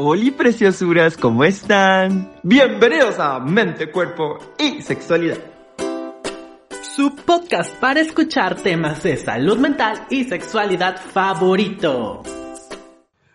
Hola preciosuras, ¿cómo están? Bienvenidos a Mente, Cuerpo y Sexualidad. Su podcast para escuchar temas de salud mental y sexualidad favorito.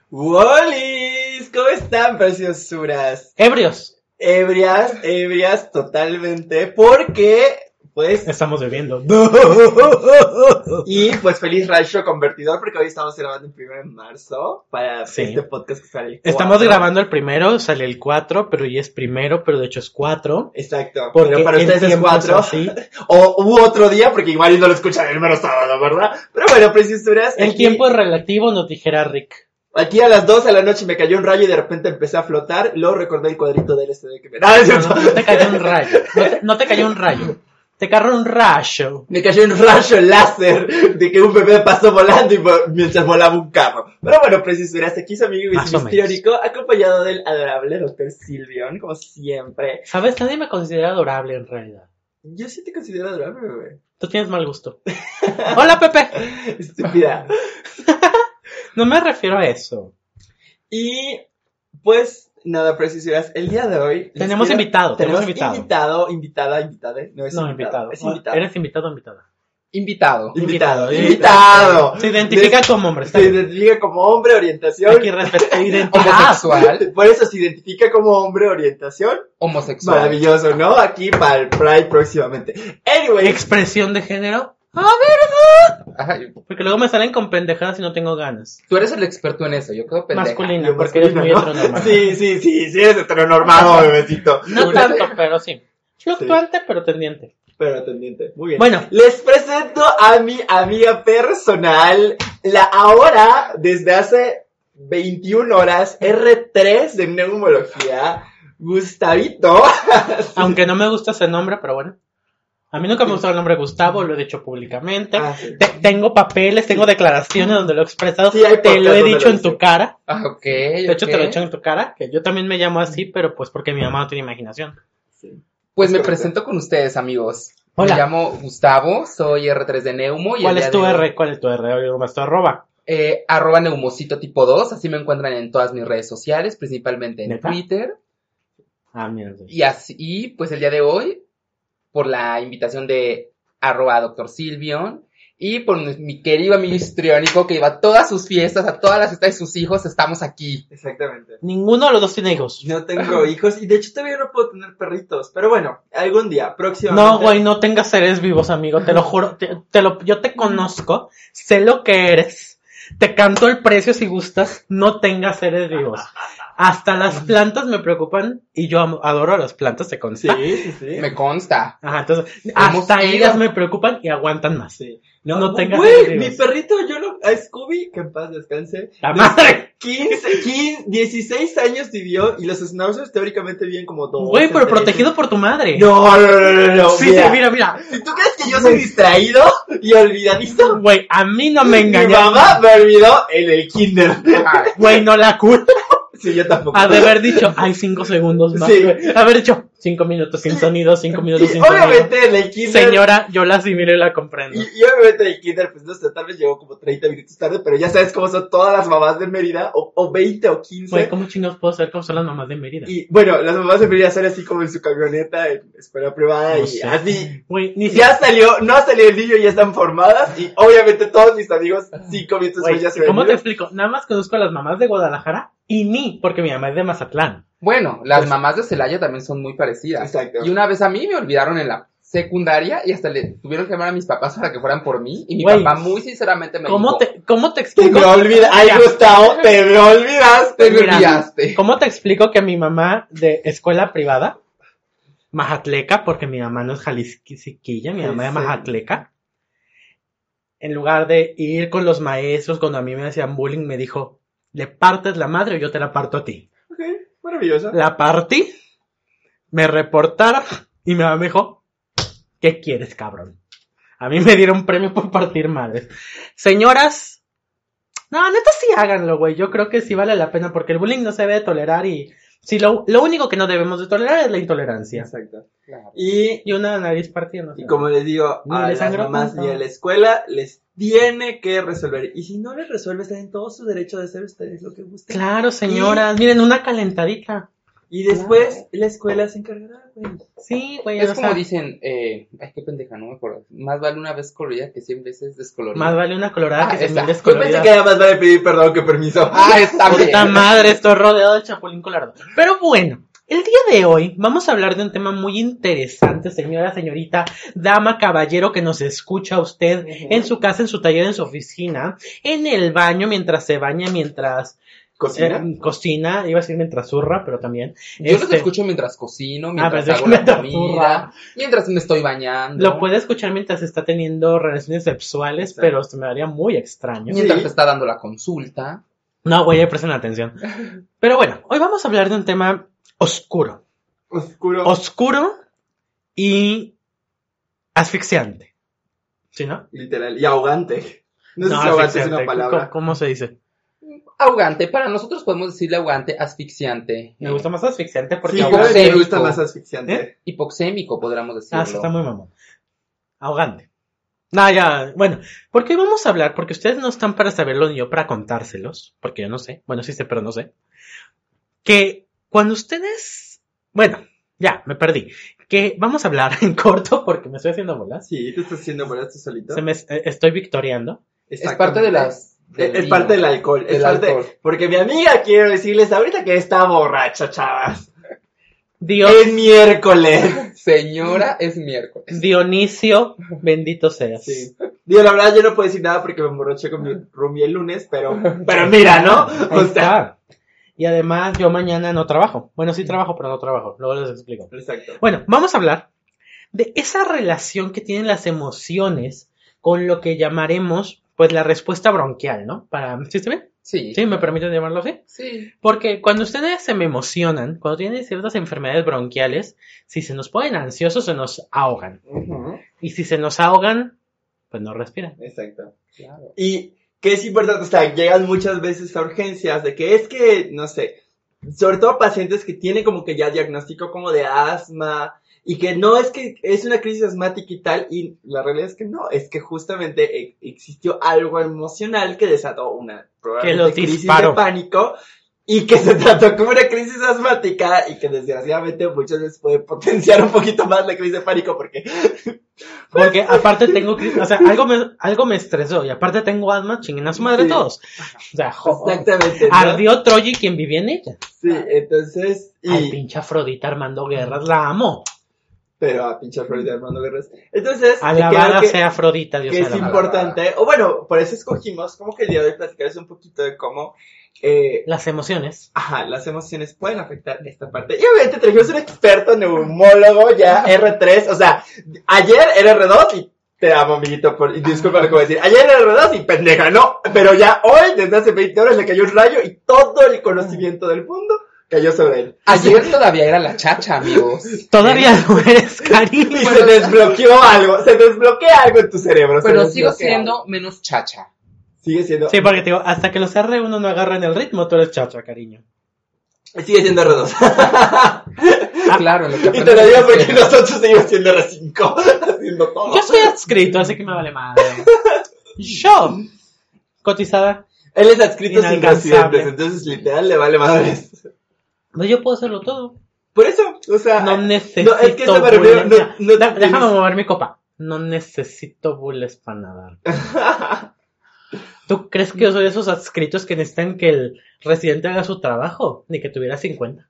¡Wolis! ¿Cómo están, preciosuras? Ebrios. Ebrias, ebrias totalmente, porque pues... Estamos bebiendo. y pues feliz rayo convertidor porque hoy estamos grabando el primero de marzo para este podcast que sale Estamos grabando el primero, sale el 4, pero ya es primero, pero de hecho es 4. Exacto. Porque pero para ustedes es 4. o hubo otro día porque igual no lo escuchan el mero sábado, ¿verdad? Pero bueno, preciosuras. El tiempo es relativo, nos dijera Rick. Aquí a las 2 de la noche me cayó un rayo y de repente empecé a flotar. Luego recordé el cuadrito del SD que me... No, no, no, te cayó un rayo. no te cayó un rayo. Te cayó un rayo. Me cayó un rayo láser de que un bebé pasó volando y mientras volaba un carro. Pero bueno, preciso, hasta aquí su amigo histórico, acompañado del adorable doctor Silvion, como siempre. ¿Sabes? Nadie me considera adorable en realidad. Yo sí te considero adorable, bebé. Tú tienes mal gusto. Hola, Pepe. Estúpida. no me refiero a eso. Y pues nada, precisiones. El día de hoy. Tenemos invitado. Tenemos invitado. Invitado, invitada, invitada. No es invitado. Es invitado. ¿Eres invitado o invitada? Invitado. Invitado. Invitado. Se identifica como hombre. Se identifica como hombre, orientación. Aquí Homosexual. Por eso se identifica como hombre, orientación. Homosexual. Maravilloso, ¿no? Aquí para el Pride próximamente. Anyway. Expresión de género. ¡Ah, verdad! Porque luego me salen con pendejadas y no tengo ganas. Tú eres el experto en eso, yo creo pendeja. Masculina, porque eres muy heteronormado. Sí, sí, sí, sí eres heteronormado, bebecito. No tanto, pero sí. Fluctuante, pero tendiente. Pero tendiente. Muy bien. Bueno, les presento a mi amiga personal, la ahora, desde hace 21 horas, R3 de neumología, Gustavito. Aunque no me gusta ese nombre, pero bueno. A mí nunca me gustó el nombre Gustavo, lo he dicho públicamente. Ah, tengo papeles, tengo declaraciones donde lo he expresado. te lo he dicho en tu cara. Ah, ok. De hecho, te lo he dicho en tu cara, que yo también me llamo así, pero pues porque mi mamá no tiene imaginación. Pues me presento con ustedes, amigos. Hola. Me llamo Gustavo, soy R3 de Neumo. Y ¿Cuál es tu R? ¿Cuál es tu R? ¿Cómo es tu arroba? Eh, arroba neumocito tipo 2, así me encuentran en todas mis redes sociales, principalmente en Twitter. Ah, mira. Y así, pues el día de hoy por la invitación de arroba doctor Silvion y por mi querido amigo histriónico que iba a todas sus fiestas, a todas las fiestas de sus hijos, estamos aquí. Exactamente. Ninguno de los dos tiene hijos. No tengo hijos y de hecho todavía no puedo tener perritos, pero bueno, algún día, próximamente. No, güey, no tengas seres vivos, amigo, te lo juro, te, lo, yo te conozco, sé lo que eres, te canto el precio si gustas, no tengas seres vivos. Hasta las plantas me preocupan y yo adoro a las plantas, ¿te consta? Sí, sí, sí. Me consta. Ajá, entonces, hasta ellas me preocupan y aguantan más. Sí. No, no tengas Güey, mi perrito, yo lo, a Scooby, que en paz descanse. La madre. 15, 15, 16 años vivió y los schnauzers teóricamente viven como dos. Güey, pero protegido por tu madre. No, no, no, no, no. Sí, mira, mira, mira. Si tú crees que yo soy distraído y olvidadizo. Güey, a mí no me engañó. Mi mamá me olvidó en el kinder. Güey, no la culpa. Sí, yo tampoco. Ha de haber dicho, hay cinco segundos más. Sí. Haber dicho, cinco minutos sin sonido, cinco minutos sin sonido. Obviamente en el kinder. Señora, yo la asimilo y la comprendo. Y, obviamente en el kinder, pues no sé, tal vez llegó como 30 minutos tarde, pero ya sabes cómo son todas las mamás de Mérida, o, o 20 o 15. Güey, ¿cómo chingados puedo saber cómo son las mamás de Mérida? Y bueno, las mamás de Mérida salen así como en su camioneta, en escuela privada, y así. Güey, ni ya salió, no ha salido el niño, ya están formadas, y obviamente todos mis amigos, cinco minutos después ya se. ¿Cómo te explico? Nada más conozco a las mamás de Guadalajara y ni porque mi mamá es de Mazatlán. Bueno, las pues mamás de Celaya también son muy parecidas. Exacto. Y una vez a mí me olvidaron en la secundaria y hasta le tuvieron que llamar a mis papás para que fueran por mí y mi papá muy sinceramente me ¿cómo dijo te, ¿Cómo te explico? Te me olvidaste, ay Gustavo, te me olvidaste, me olvidaste. ¿Cómo te explico que mi mamá de escuela privada, Majatleca, porque mi mamá no es jalisquilla, mi mamá es Majatleca, en lugar de ir con los maestros cuando a mí me hacían bullying, me dijo, le partes la madre o yo te la parto a ti. Ok, maravilloso. La partí, me reportaron y me dijo, ¿qué quieres, cabrón? A mí me dieron premio por partir madres. Señoras, no, neta sí háganlo, güey. Yo creo que sí vale la pena porque el bullying no se debe tolerar y si lo, lo único que no debemos de tolerar es la intolerancia. Exacto. Claro. Y, Y una nariz partida. y como les digo, Ni a le las mamás ni a la escuela les tiene que resolver. Y si no les resuelve, están en todo su derecho de hacer ustedes lo que gusten. Claro, señoras, miren, una calentadita. Y después la escuela se encargará, güey. Sí, güey, Es o como sea, dicen, eh, ay, qué pendeja, no me acuerdo. Más vale una vez colorida que cien veces descolorida. más vale una colorada Ah, que se esa. mil Yo pensé descolorida. que además vale pedir perdón que permiso. Ah, está bien. Puta madre, estoy rodeado de chapulín colorado. Pero bueno, el día de hoy vamos a hablar de un tema muy interesante, señora, señorita, dama, caballero que nos escucha usted en su casa, en su taller, en su oficina, en el baño, mientras se baña, mientras Cocina. eh, cocina, iba a decir mientras zurra, pero también. Yo los Este, escucho mientras cocino, Ah, mientras hago la mientras comida, zurra. mientras me estoy bañando, Lo puede escuchar mientras está teniendo relaciones sexuales, Exacto. pero se me daría muy extraño. mientras Sí. está dando la consulta. No, güey, presten atención. Pero bueno, hoy vamos a hablar de un tema oscuro. Oscuro. Oscuro y asfixiante. ¿Sí, no? literal. Y ahogante. No, sé si ahogante es una palabra. ¿Cómo, cómo se dice? Ahogante, para nosotros podemos decirle ahogante, asfixiante. Me gusta más asfixiante porque Sí, ahogante- me gusta Hipoxémico. más asfixiante. ¿Eh? Hipoxémico, podríamos decirlo. Ah, sí, está muy mamón. Ahogante. No, ya, bueno, ¿por qué vamos a hablar? Porque ustedes no están para saberlo ni yo para contárselos, porque yo no sé, bueno, sí sé, pero no sé. Que cuando ustedes, bueno, ya, me perdí. Que vamos a hablar en corto porque me estoy haciendo bolas. Sí, te estás haciendo por tú solito. Se me, eh, estoy victoriando. Es parte de las... Es, del es vino. parte del alcohol. es parte- alcohol. Porque mi amiga quiero decirles ahorita que está borracha, chavas. Dios, Es miércoles. Señora, es miércoles. Dionisio, bendito seas. Sí. Digo, la verdad yo no puedo decir nada porque me emborraché con mi roomie el lunes, pero, pero mira, ¿no? O sea, está. Y además yo mañana no trabajo. Bueno, sí trabajo, pero no trabajo. Luego les explico. exacto. Bueno, vamos a hablar de esa relación que tienen las emociones con lo que llamaremos, pues, la respuesta bronquial, ¿no? Para, ¿sí está bien? Sí. ¿Sí? ¿Me permiten llamarlo así? Sí. Porque cuando ustedes se me emocionan, cuando tienen ciertas enfermedades bronquiales, si se nos ponen ansiosos, se nos ahogan. Y si se nos ahogan, pues no respiran. Exacto. Claro. Y que es importante, o sea, llegan muchas veces a urgencias de que es que, no sé, sobre todo pacientes que tienen como que ya diagnóstico como de asma y que no es que es una crisis asmática y tal, y la realidad es que no, es que justamente e- existió algo emocional que desató una probablemente lo crisis disparó. de pánico y que se trató como una crisis asmática y que desgraciadamente muchas veces puede potenciar un poquito más la crisis de pánico porque Porque aparte tengo, cri- o sea, algo me, algo me estresó y aparte tengo asma, chinguen a su madre Sí. todos. O sea, jo- exactamente ¿no? ardió Troya y quien vivía en ella. sí entonces Ay, y pinche Afrodita Armando Guerras, la amo. Pero a pinche Afrodita Armando Guerras entonces Alabada que, sea Afrodita, Dios que es importante o bueno por eso escogimos como que el día de hoy platicarles un poquito de cómo eh, Las emociones. Ajá, las emociones pueden afectar esta parte. Y obviamente trajimos un experto neumólogo ya R3, o sea, ayer era R2 y te amo, amiguito, por, y disculpa lo que voy a decir. Ayer era R2 y pendeja, no, pero ya hoy, desde hace 20 horas, le cayó un rayo y todo el conocimiento del mundo cayó sobre él. Ayer todavía era la chacha, amigos. Todavía no eres cariño. Y se desbloqueó algo, se desbloquea algo en tu cerebro. Pero sigo siendo menos chacha. Sigue siendo, Sí, porque te digo, hasta que los R1 no agarren el ritmo, tú eres chacha, cariño. sigue siendo R2. Claro, en lo que y te lo digo es porque que- nosotros seguimos siendo R5, haciendo todo. Yo soy adscrito, así que me vale madre. Yo, cotizada. Él es adscrito sin residentes, entonces literal le vale madres. No, yo puedo hacerlo todo. Por eso, o sea, No necesito. no, es que eso me refiero, no, bulles. no Da- tienes- Déjame mover mi copa. No necesito bulles para nadar. ¿Tú crees que yo soy de esos adscritos que necesitan que el residente haga su trabajo? Ni que tuviera 50.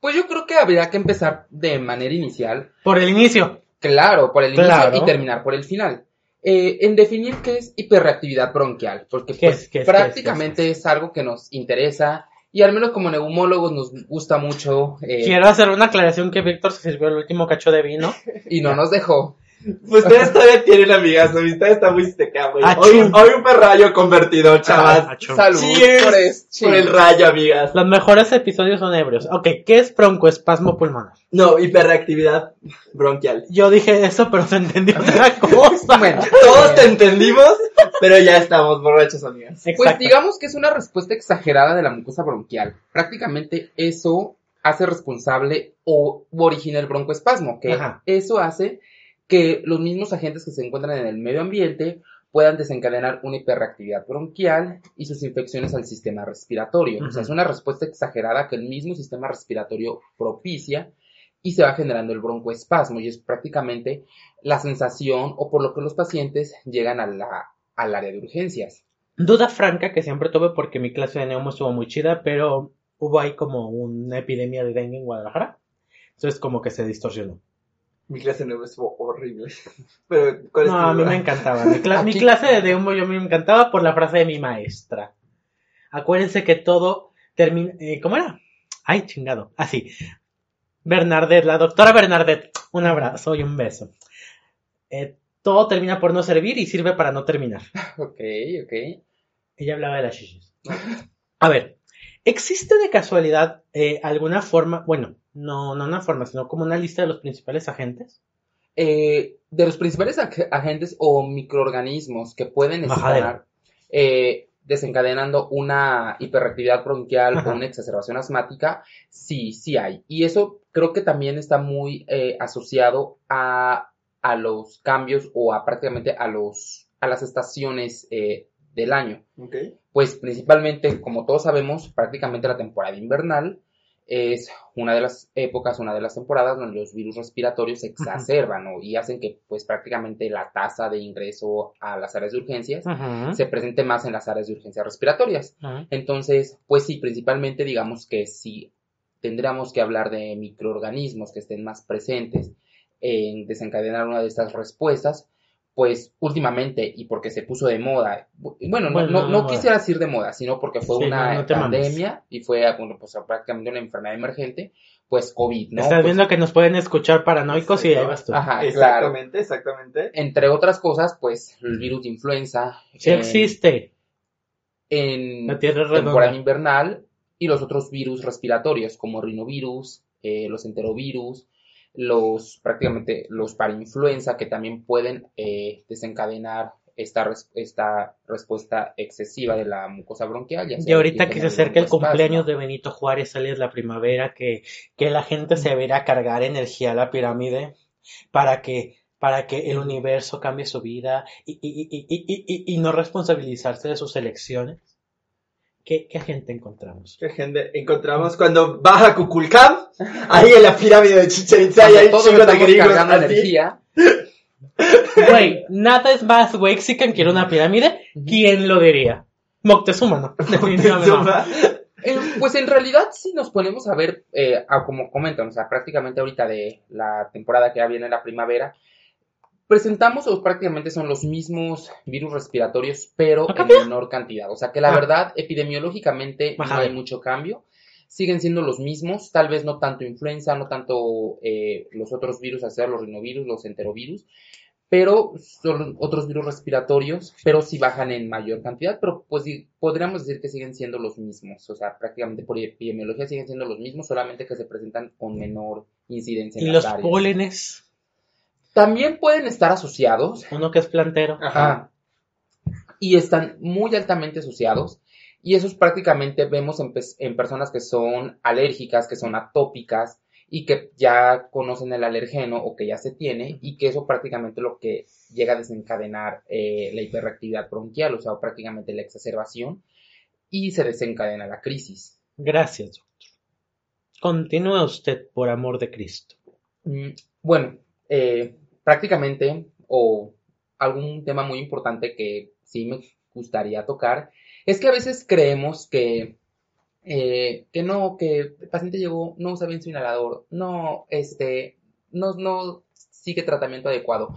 Pues yo creo que habría que empezar de manera inicial. Por el inicio. Claro, por el inicio Claro. y terminar por el final. Eh, en definir qué es hiperreactividad bronquial, porque ¿Qué pues, es? ¿Qué es? prácticamente es, algo que nos interesa y al menos como neumólogos nos gusta mucho eh, Quiero hacer una aclaración que Víctor se sirvió el último cacho de vino. y no nos dejó. Pues ustedes todavía tienen amigas, mi amistad está muy seca, güey. Achú. Hoy, hoy un perrayo convertido, chavas. Achú. Salud Cheers por eso. por el rayo, amigas. Los mejores episodios son ebrios. Ok, ¿qué es broncoespasmo pulmonar? No, hiperreactividad bronquial. Yo dije eso, pero se entendió otra cosa. Bueno, Todos te entendimos, pero ya estamos borrachos, amigas. Pues digamos que es una respuesta exagerada de la mucosa bronquial. Prácticamente eso hace responsable o origina el broncoespasmo, que Ajá. eso hace que los mismos agentes que se encuentran en el medio ambiente puedan desencadenar una hiperreactividad bronquial y sus infecciones al sistema respiratorio. O sea, es una respuesta exagerada que el mismo sistema respiratorio propicia y se va generando el broncoespasmo y es prácticamente la sensación o por lo que los pacientes llegan a la, al área de urgencias. Duda franca que siempre tuve porque mi clase de neumo estuvo muy chida, pero hubo ahí como una epidemia de dengue en Guadalajara. Entonces como que se distorsionó. Mi clase nueva estuvo horrible. Pero, ¿cuál es No, tu a mí duda? me encantaba. Mi, cla- mi Aquí- clase de neumo yo me encantaba por la frase de mi maestra. Acuérdense que todo termina... eh, ¿Cómo era? Ay, chingado. Así. Bernadette, la doctora Bernadette. Un abrazo y un beso. Eh, todo termina por no servir y sirve para no terminar. Ok, ok. Ella hablaba de las shishis. A ver, ¿existe de casualidad eh, alguna forma, bueno, no, no una forma, sino como una lista de los principales agentes? Eh, de los principales ag- agentes o microorganismos que pueden estar eh, desencadenando una hiperreactividad bronquial Ajá. o una exacerbación asmática, sí, sí hay. Y eso creo que también está muy eh, asociado a, a los cambios o a prácticamente a los a las estaciones eh, del año. Ok. Pues principalmente, como todos sabemos, prácticamente la temporada invernal es una de las épocas, una de las temporadas donde los virus respiratorios se exacerban ¿no? y hacen que pues prácticamente la tasa de ingreso a las áreas de urgencias se presente más en las áreas de urgencias respiratorias. Entonces, pues sí, principalmente digamos que si tendríamos que hablar de microorganismos que estén más presentes en desencadenar una de estas respuestas, pues últimamente y porque se puso de moda, bu- bueno, no, Bueno, no, no no moda. quisiera decir de moda, sino porque fue Sí, una no, no te mames. pandemia y fue bueno, pues, prácticamente una enfermedad emergente, pues COVID, ¿no? Estás Pues, viendo que nos pueden escuchar paranoicos y ahí vas tú. Ajá, claro. Exactamente, exactamente. Entre otras cosas, pues el virus de influenza. Sí en- existe. en La Tierra es redonda. temporada invernal y los otros virus respiratorios como rinovirus, eh, los enterovirus, los prácticamente los parainfluenza que también pueden eh, desencadenar esta, res- esta respuesta excesiva de la mucosa bronquial. ya Y ahorita que se acerca el cumpleaños de Benito Juárez, sale la primavera, que, que la gente se verá a cargar energía a la pirámide para que, para que el universo cambie su vida y, y, y- y no responsabilizarse de sus elecciones. ¿Qué, qué gente encontramos? ¿Qué gente encontramos cuando baja Kukulcán? Ahí en la pirámide de Chichen Itza y hay todos chicos de cargando así. energía. Güey, nada es más Wexican que a una pirámide. ¿Quién lo diría? Moctezuma, no. Definitivamente. Eh, pues en realidad, si nos ponemos a ver, eh, a como comentan, o sea, prácticamente ahorita de la temporada que ya viene la primavera, presentamos o prácticamente son los mismos virus respiratorios, pero ¿No en menor cantidad. O sea que la Ah. verdad, epidemiológicamente no hay mucho cambio. Siguen siendo los mismos, tal vez no tanto influenza, no tanto eh, los otros virus, sea, los rinovirus, los enterovirus, pero son otros virus respiratorios, pero sí bajan en mayor cantidad, pero pues podríamos decir que siguen siendo los mismos, o sea, prácticamente por epidemiología siguen siendo los mismos, solamente que se presentan con menor incidencia en Y las los áreas. pólenes, También pueden estar asociados, uno que es plantero. Ajá. y están muy altamente asociados. Y esos prácticamente vemos en, personas que son alérgicas, que son atópicas y que ya conocen el alergeno o que ya se tiene y que eso prácticamente lo que llega a desencadenar eh, la hiperreactividad bronquial, o sea, prácticamente la exacerbación y se desencadena la crisis. Gracias, doctor. Continúe usted, por amor de Cristo. Mm, Bueno, eh, prácticamente, o algún tema muy importante que sí me gustaría tocar, es que a veces creemos que, eh, que no, que el paciente llegó, no usa bien su inhalador, no, este, no, no sigue tratamiento adecuado.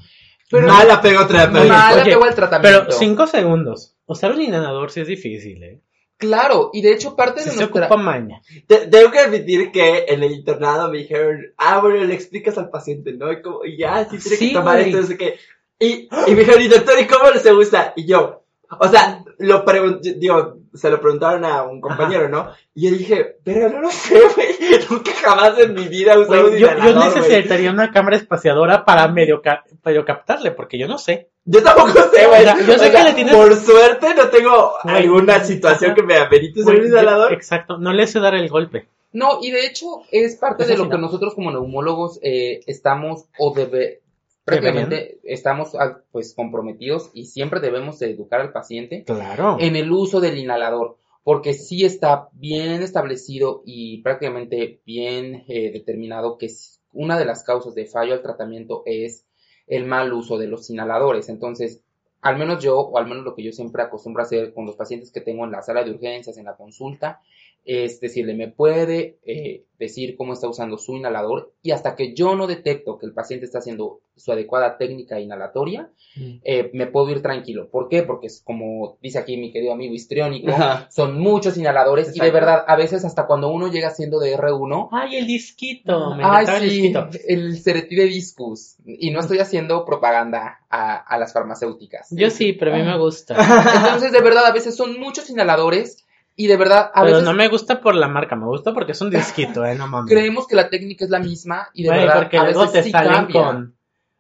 Pero Mala pego otra Oye, vez. mal apego al tratamiento. Pero cinco segundos. Usar un inhalador sí es difícil, ¿eh? Claro, y de hecho parte de se nuestra... ocupa maña. Te- tengo que admitir que en el internado me dijeron, ah, bueno, le explicas al paciente, ¿no? Y, como, y ya, sí tiene Sí, que tomar güey. esto, no sé qué. Y, y me dijeron, y doctor, ¿y cómo se usa? Y yo, o sea, lo pregunté, digo, se lo preguntaron a un compañero, ¿no? Y yo dije, pero no lo sé, güey, nunca jamás en mi vida he usado un yo, yo necesitaría una cámara espaciadora para medio, ca- medio captarle, porque yo no sé. Yo tampoco sé, güey. O sea, yo sé O sea, que le tienes- Por suerte no tengo alguna situación que me amerite Güey, yo- inhalador. exacto, no le sé dar el golpe. No, y de hecho es parte Eso de lo que no. nosotros como neumólogos eh, estamos o debe, prácticamente estamos ah, pues comprometidos y siempre debemos de educar al paciente Claro. en el uso del inhalador, porque sí está bien establecido y prácticamente bien eh, determinado que una de las causas de fallo al tratamiento es el mal uso de los inhaladores. Entonces, al menos yo, o al menos lo que yo siempre acostumbro a hacer con los pacientes que tengo en la sala de urgencias, en la consulta, es decirle, me puede eh, decir cómo está usando su inhalador y hasta que yo no detecto que el paciente está haciendo su adecuada técnica inhalatoria, Mm. eh, me puedo ir tranquilo. ¿Por qué? Porque es como dice aquí mi querido amigo histriónico, Ajá. son muchos inhaladores y de verdad, a veces hasta cuando uno llega siendo de R1, Ay, el disquito. Me Ay, encantaba el sí, disquito. el Ceretide Discus. Y no estoy haciendo propaganda a, a las farmacéuticas. Yo sí, pero a mí me gusta. Entonces, de verdad, a veces son muchos inhaladores y de verdad, a pero veces no me gusta por la marca, me gusta porque es un disquito, eh, no mames. creemos que la técnica es la misma y de Güey, verdad, porque a luego veces te sí salen cambia. con.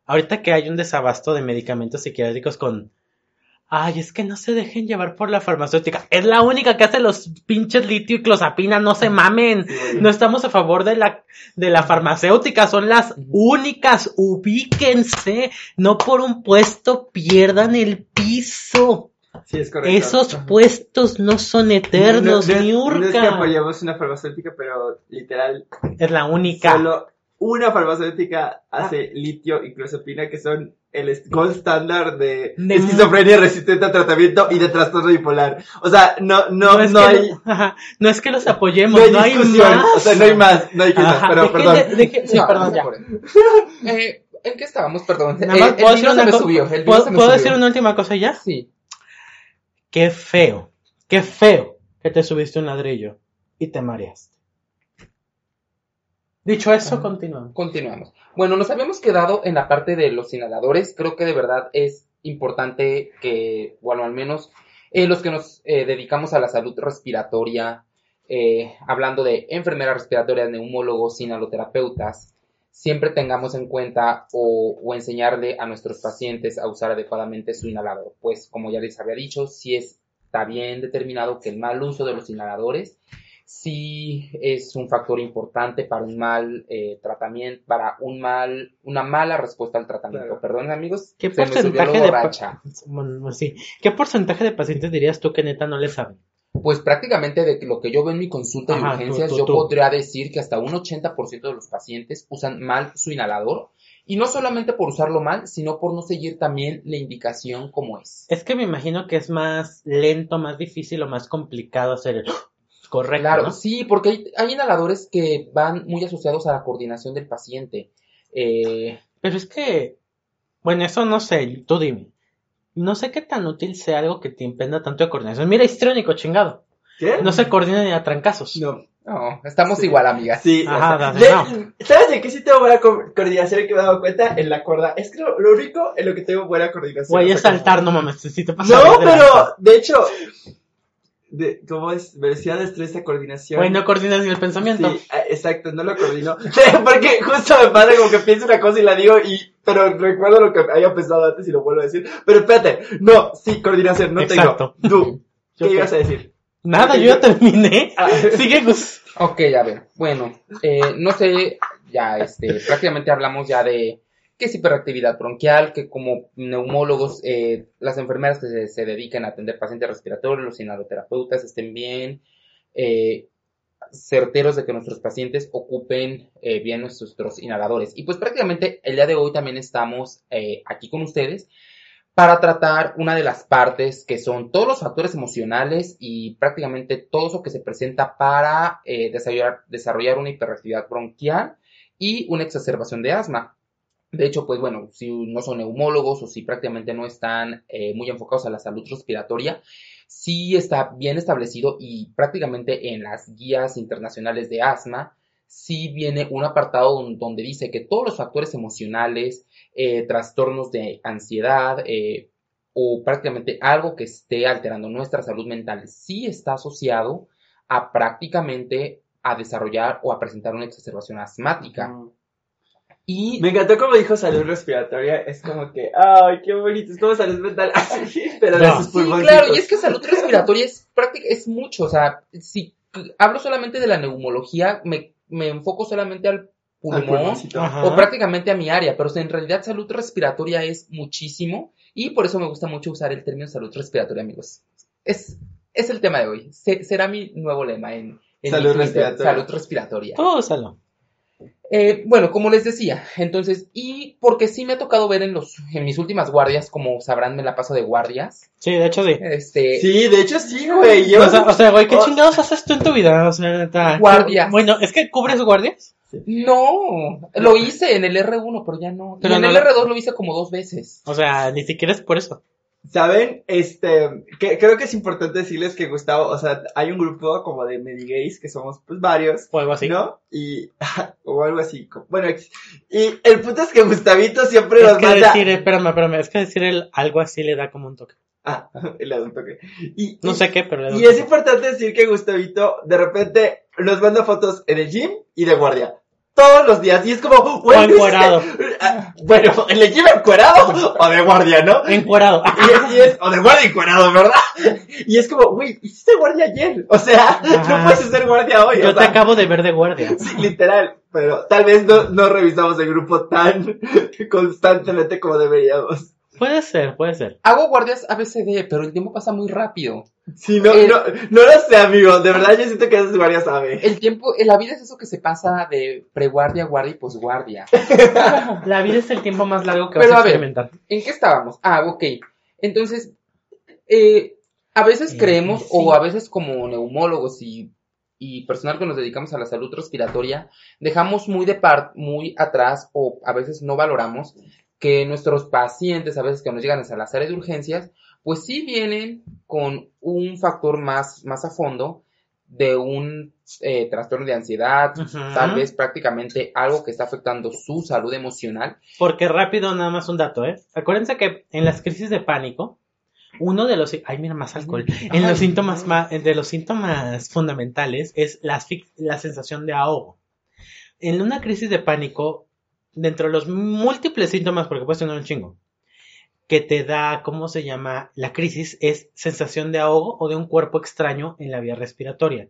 Ahorita que hay un desabasto de medicamentos psiquiátricos con. Ay, es que no se dejen llevar por la farmacéutica. Es la única que hace los pinches litio y clozapina, no se mamen. No estamos a favor de la, de la farmacéutica, son las únicas. Ubíquense. No por un puesto pierdan el piso. Sí, es correcto. Esos puestos no son eternos, no, no, ni no es que urca. apoyemos una farmacéutica, pero literal, Es la única. solo una farmacéutica hace litio y clozapina, que son el gold standard de De- esquizofrenia resistente a tratamiento y de trastorno bipolar. O sea, no, no, no, es que, hay, ajá, no es que los apoyemos, no hay no hay discusión. más. O sea, no hay más, no hay quizás, Ajá, pero perdón. de- dejen- sí, No, perdón, ya. Eh, ¿En qué estábamos? Perdón. Nada Eh, más, el ¿puedo, vino decir se una me subió. El ¿puedo- me puedo subió. decir una última cosa ya? Sí. Qué feo, qué feo que te subiste un ladrillo y te mareaste. Dicho eso, continuamos. Continuamos. Bueno, nos habíamos quedado en la parte de los inhaladores. Creo que de verdad es importante que, bueno, al menos eh, los que nos eh, dedicamos a la salud respiratoria, eh, hablando de enfermeras respiratorias, neumólogos, inhaloterapeutas, siempre tengamos en cuenta o, o enseñarle a nuestros pacientes a usar adecuadamente su inhalador. Pues, como ya les había dicho, si está bien determinado que el mal uso de los inhaladores sí es un factor importante para un mal eh, tratamiento, para un mal, una mala respuesta al tratamiento. Claro. Perdón, amigos, ¿Qué se me subió porcentaje lo de borracha. Bueno, sí. ¿Qué porcentaje de pacientes dirías tú que neta no le saben? Pues prácticamente de lo que yo veo en mi consulta de urgencias, tú, tú, yo tú. podría decir que hasta un 80% de los pacientes usan mal su inhalador. Y no solamente por usarlo mal, sino por no seguir también la indicación como es. Es que me imagino que es más lento, más difícil o más complicado hacer el correcto, Claro, ¿no? sí, porque hay, hay inhaladores que van muy asociados a la coordinación del paciente. Eh, Pero es que, bueno, eso no sé, tú dime. No sé qué tan útil sea algo que te impenda tanto de coordinación. Mira, histriónico, chingado. ¿Qué? No se coordina ni a trancazos. No. no, estamos Sí. igual, amigas. Sí, Ajá, dale, de- ¿sabes de qué sí tengo buena co- coordinación que me he dado cuenta? En la cuerda. Es que lo, lo único en lo que tengo buena coordinación. Güey, es saltar, no mames, si te pasa. No, pero, de hecho, de, ¿cómo es? Velocidad, destreza, coordinación. Güey, no coordinas ni el pensamiento. Sí, ah, exacto, no lo coordino. Porque justo me pasa como que pienso una cosa y la digo y, pero recuerdo lo que había pensado antes y lo vuelvo a decir. Pero espérate, no, sí, coordinación, no Exacto. tengo. Tú, Yo ¿qué qué. ibas a decir? Nada, yo ya terminé. Ah, Sigue, Gus. Ok, a ver, bueno, eh, no sé, ya este, prácticamente hablamos ya de qué es hiperactividad bronquial, que como neumólogos, eh, las enfermeras que se, se dedican a atender pacientes respiratorios, los inhaloterapeutas estén bien eh, certeros de que nuestros pacientes ocupen eh, bien nuestros inhaladores. Y pues prácticamente el día de hoy también estamos aquí con ustedes para tratar una de las partes que son todos los factores emocionales y prácticamente todo eso que se presenta para desarrollar una hiperactividad bronquial y una exacerbación de asma. De hecho, pues bueno, si no son neumólogos o si prácticamente no están eh, muy enfocados a la salud respiratoria, sí está bien establecido y prácticamente en las guías internacionales de asma, sí viene un apartado donde dice que todos los factores emocionales, eh, trastornos de ansiedad eh, o prácticamente algo que esté alterando nuestra salud mental, sí está asociado a prácticamente a desarrollar o a presentar una exacerbación asmática. Y me encantó como dijo salud respiratoria, es como que, ay, qué bonito, es como salud mental, pero no. sí, claro, y es que salud respiratoria es práctica, es mucho, o sea, si hablo solamente de la neumología, me, me enfoco solamente al pulmón o prácticamente a mi área, pero en realidad salud respiratoria es muchísimo y por eso me gusta mucho usar el término salud respiratoria, amigos. Es, es el tema de hoy, será mi nuevo lema en, salud, respiratoria. salud respiratoria. Todo salud. Eh, bueno, como les decía, entonces, y porque sí me ha tocado ver en los, en mis últimas guardias, como sabrán, me la paso de guardias. Sí, de hecho sí. Este. Sí, de hecho sí, güey. O, sea, güey, ¿qué oh. chingados haces tú en tu vida? O sea, guardias. Bueno, ¿es que cubres guardias? No, lo hice en el R1, pero ya no. Pero en el R2 lo hice como dos veces. O sea, ni siquiera es por eso. ¿Saben? Este, que, creo que es importante decirles que Gustavo, o sea, hay un grupo como de medigays que somos pues varios. O algo así. ¿No? Y, o algo así. Bueno, y el punto es que Gustavito siempre es nos que decir, espérame, espérame, es que decir el, algo así le da como un toque. Ah, le da un toque. Y, no sé qué, pero le da Y es importante decir que Gustavito de repente nos manda fotos en el gym y de guardia todos los días. Y es como, güey. O encuerado. Ah, bueno, ¿le lleva encuerado o de guardia, no? Encuerado. Y es, o de guardia encuerado, ¿verdad? Y es como, güey, hiciste guardia ayer. O sea, no puedes hacer guardia hoy. Yo te acabo de ver de guardia. Sí, literal. Pero tal vez no, no revisamos el grupo tan constantemente como deberíamos. Puede ser, puede ser. Hago guardias ABCD, pero el tiempo pasa muy rápido. Sí, no, no, no lo sé, amigo. De verdad, yo siento que haces guardias AB. El tiempo, la vida es eso que se pasa de preguardia, guardia y posguardia. la vida es el tiempo más largo que vas a experimentar. ¿En qué estábamos? Ah, ok. Entonces, eh, a veces creemos, o a veces como neumólogos y, y personal que nos dedicamos a la salud respiratoria, dejamos muy de par, muy atrás, o a veces no valoramos que nuestros pacientes, a veces que nos llegan a la sala de urgencias, pues sí vienen con un factor más, más a fondo de un eh, trastorno de ansiedad, tal vez prácticamente algo que está afectando su salud emocional. Porque rápido, nada más un dato, ¿eh? Acuérdense que en las crisis de pánico, uno de los, ay mira, más alcohol, en los síntomas más, de los síntomas fundamentales es la, la sensación de ahogo. En una crisis de pánico, dentro de los múltiples síntomas, porque puedes tener un chingo, que te da, ¿cómo se llama? La crisis es sensación de ahogo o de un cuerpo extraño en la vía respiratoria.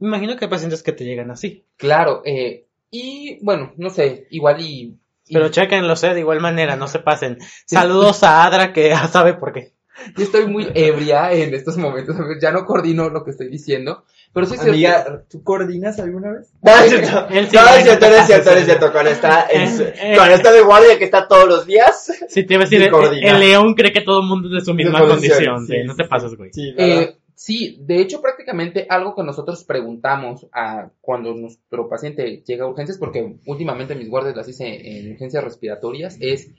Imagino que hay pacientes que te llegan así. Claro, eh, y bueno, no sé, igual y... Pero chequenlo, sé, de igual manera, no se pasen. Saludos a Adra que ya sabe por qué. Yo estoy muy ebria en estos momentos, ya no coordino lo que estoy diciendo, pero sí Amiga, ¿tú coordinas alguna vez? No, es cierto, no, es cierto, es cierto, es cierto, con esta, con esta de guardia que está todos los días. Sí, te iba a decir, el, león cree que todo el mundo es de su misma condición, sí, no te pases, güey. Eh, sí, de hecho, prácticamente algo que nosotros preguntamos a cuando nuestro paciente llega a urgencias, porque últimamente mis guardias las hice en urgencias respiratorias, es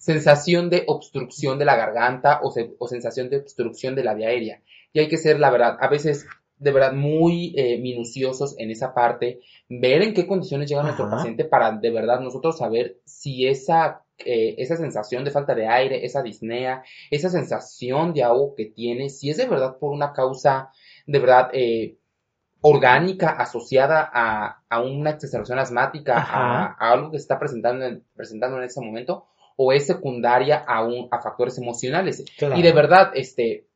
sensación de obstrucción de la garganta o, o, sensación de obstrucción de la vía aérea. Y hay que ser, la verdad, a veces de verdad muy eh, minuciosos en esa parte, ver en qué condiciones llega nuestro paciente para de verdad nosotros saber si esa, eh, esa sensación de falta de aire, esa disnea, esa sensación de ahogo que tiene, si es de verdad por una causa de verdad eh, orgánica asociada a, a, una exacerbación asmática, a, algo que se está presentando en, presentando en ese momento, o es secundaria a, un, a factores emocionales. Y de verdad, este,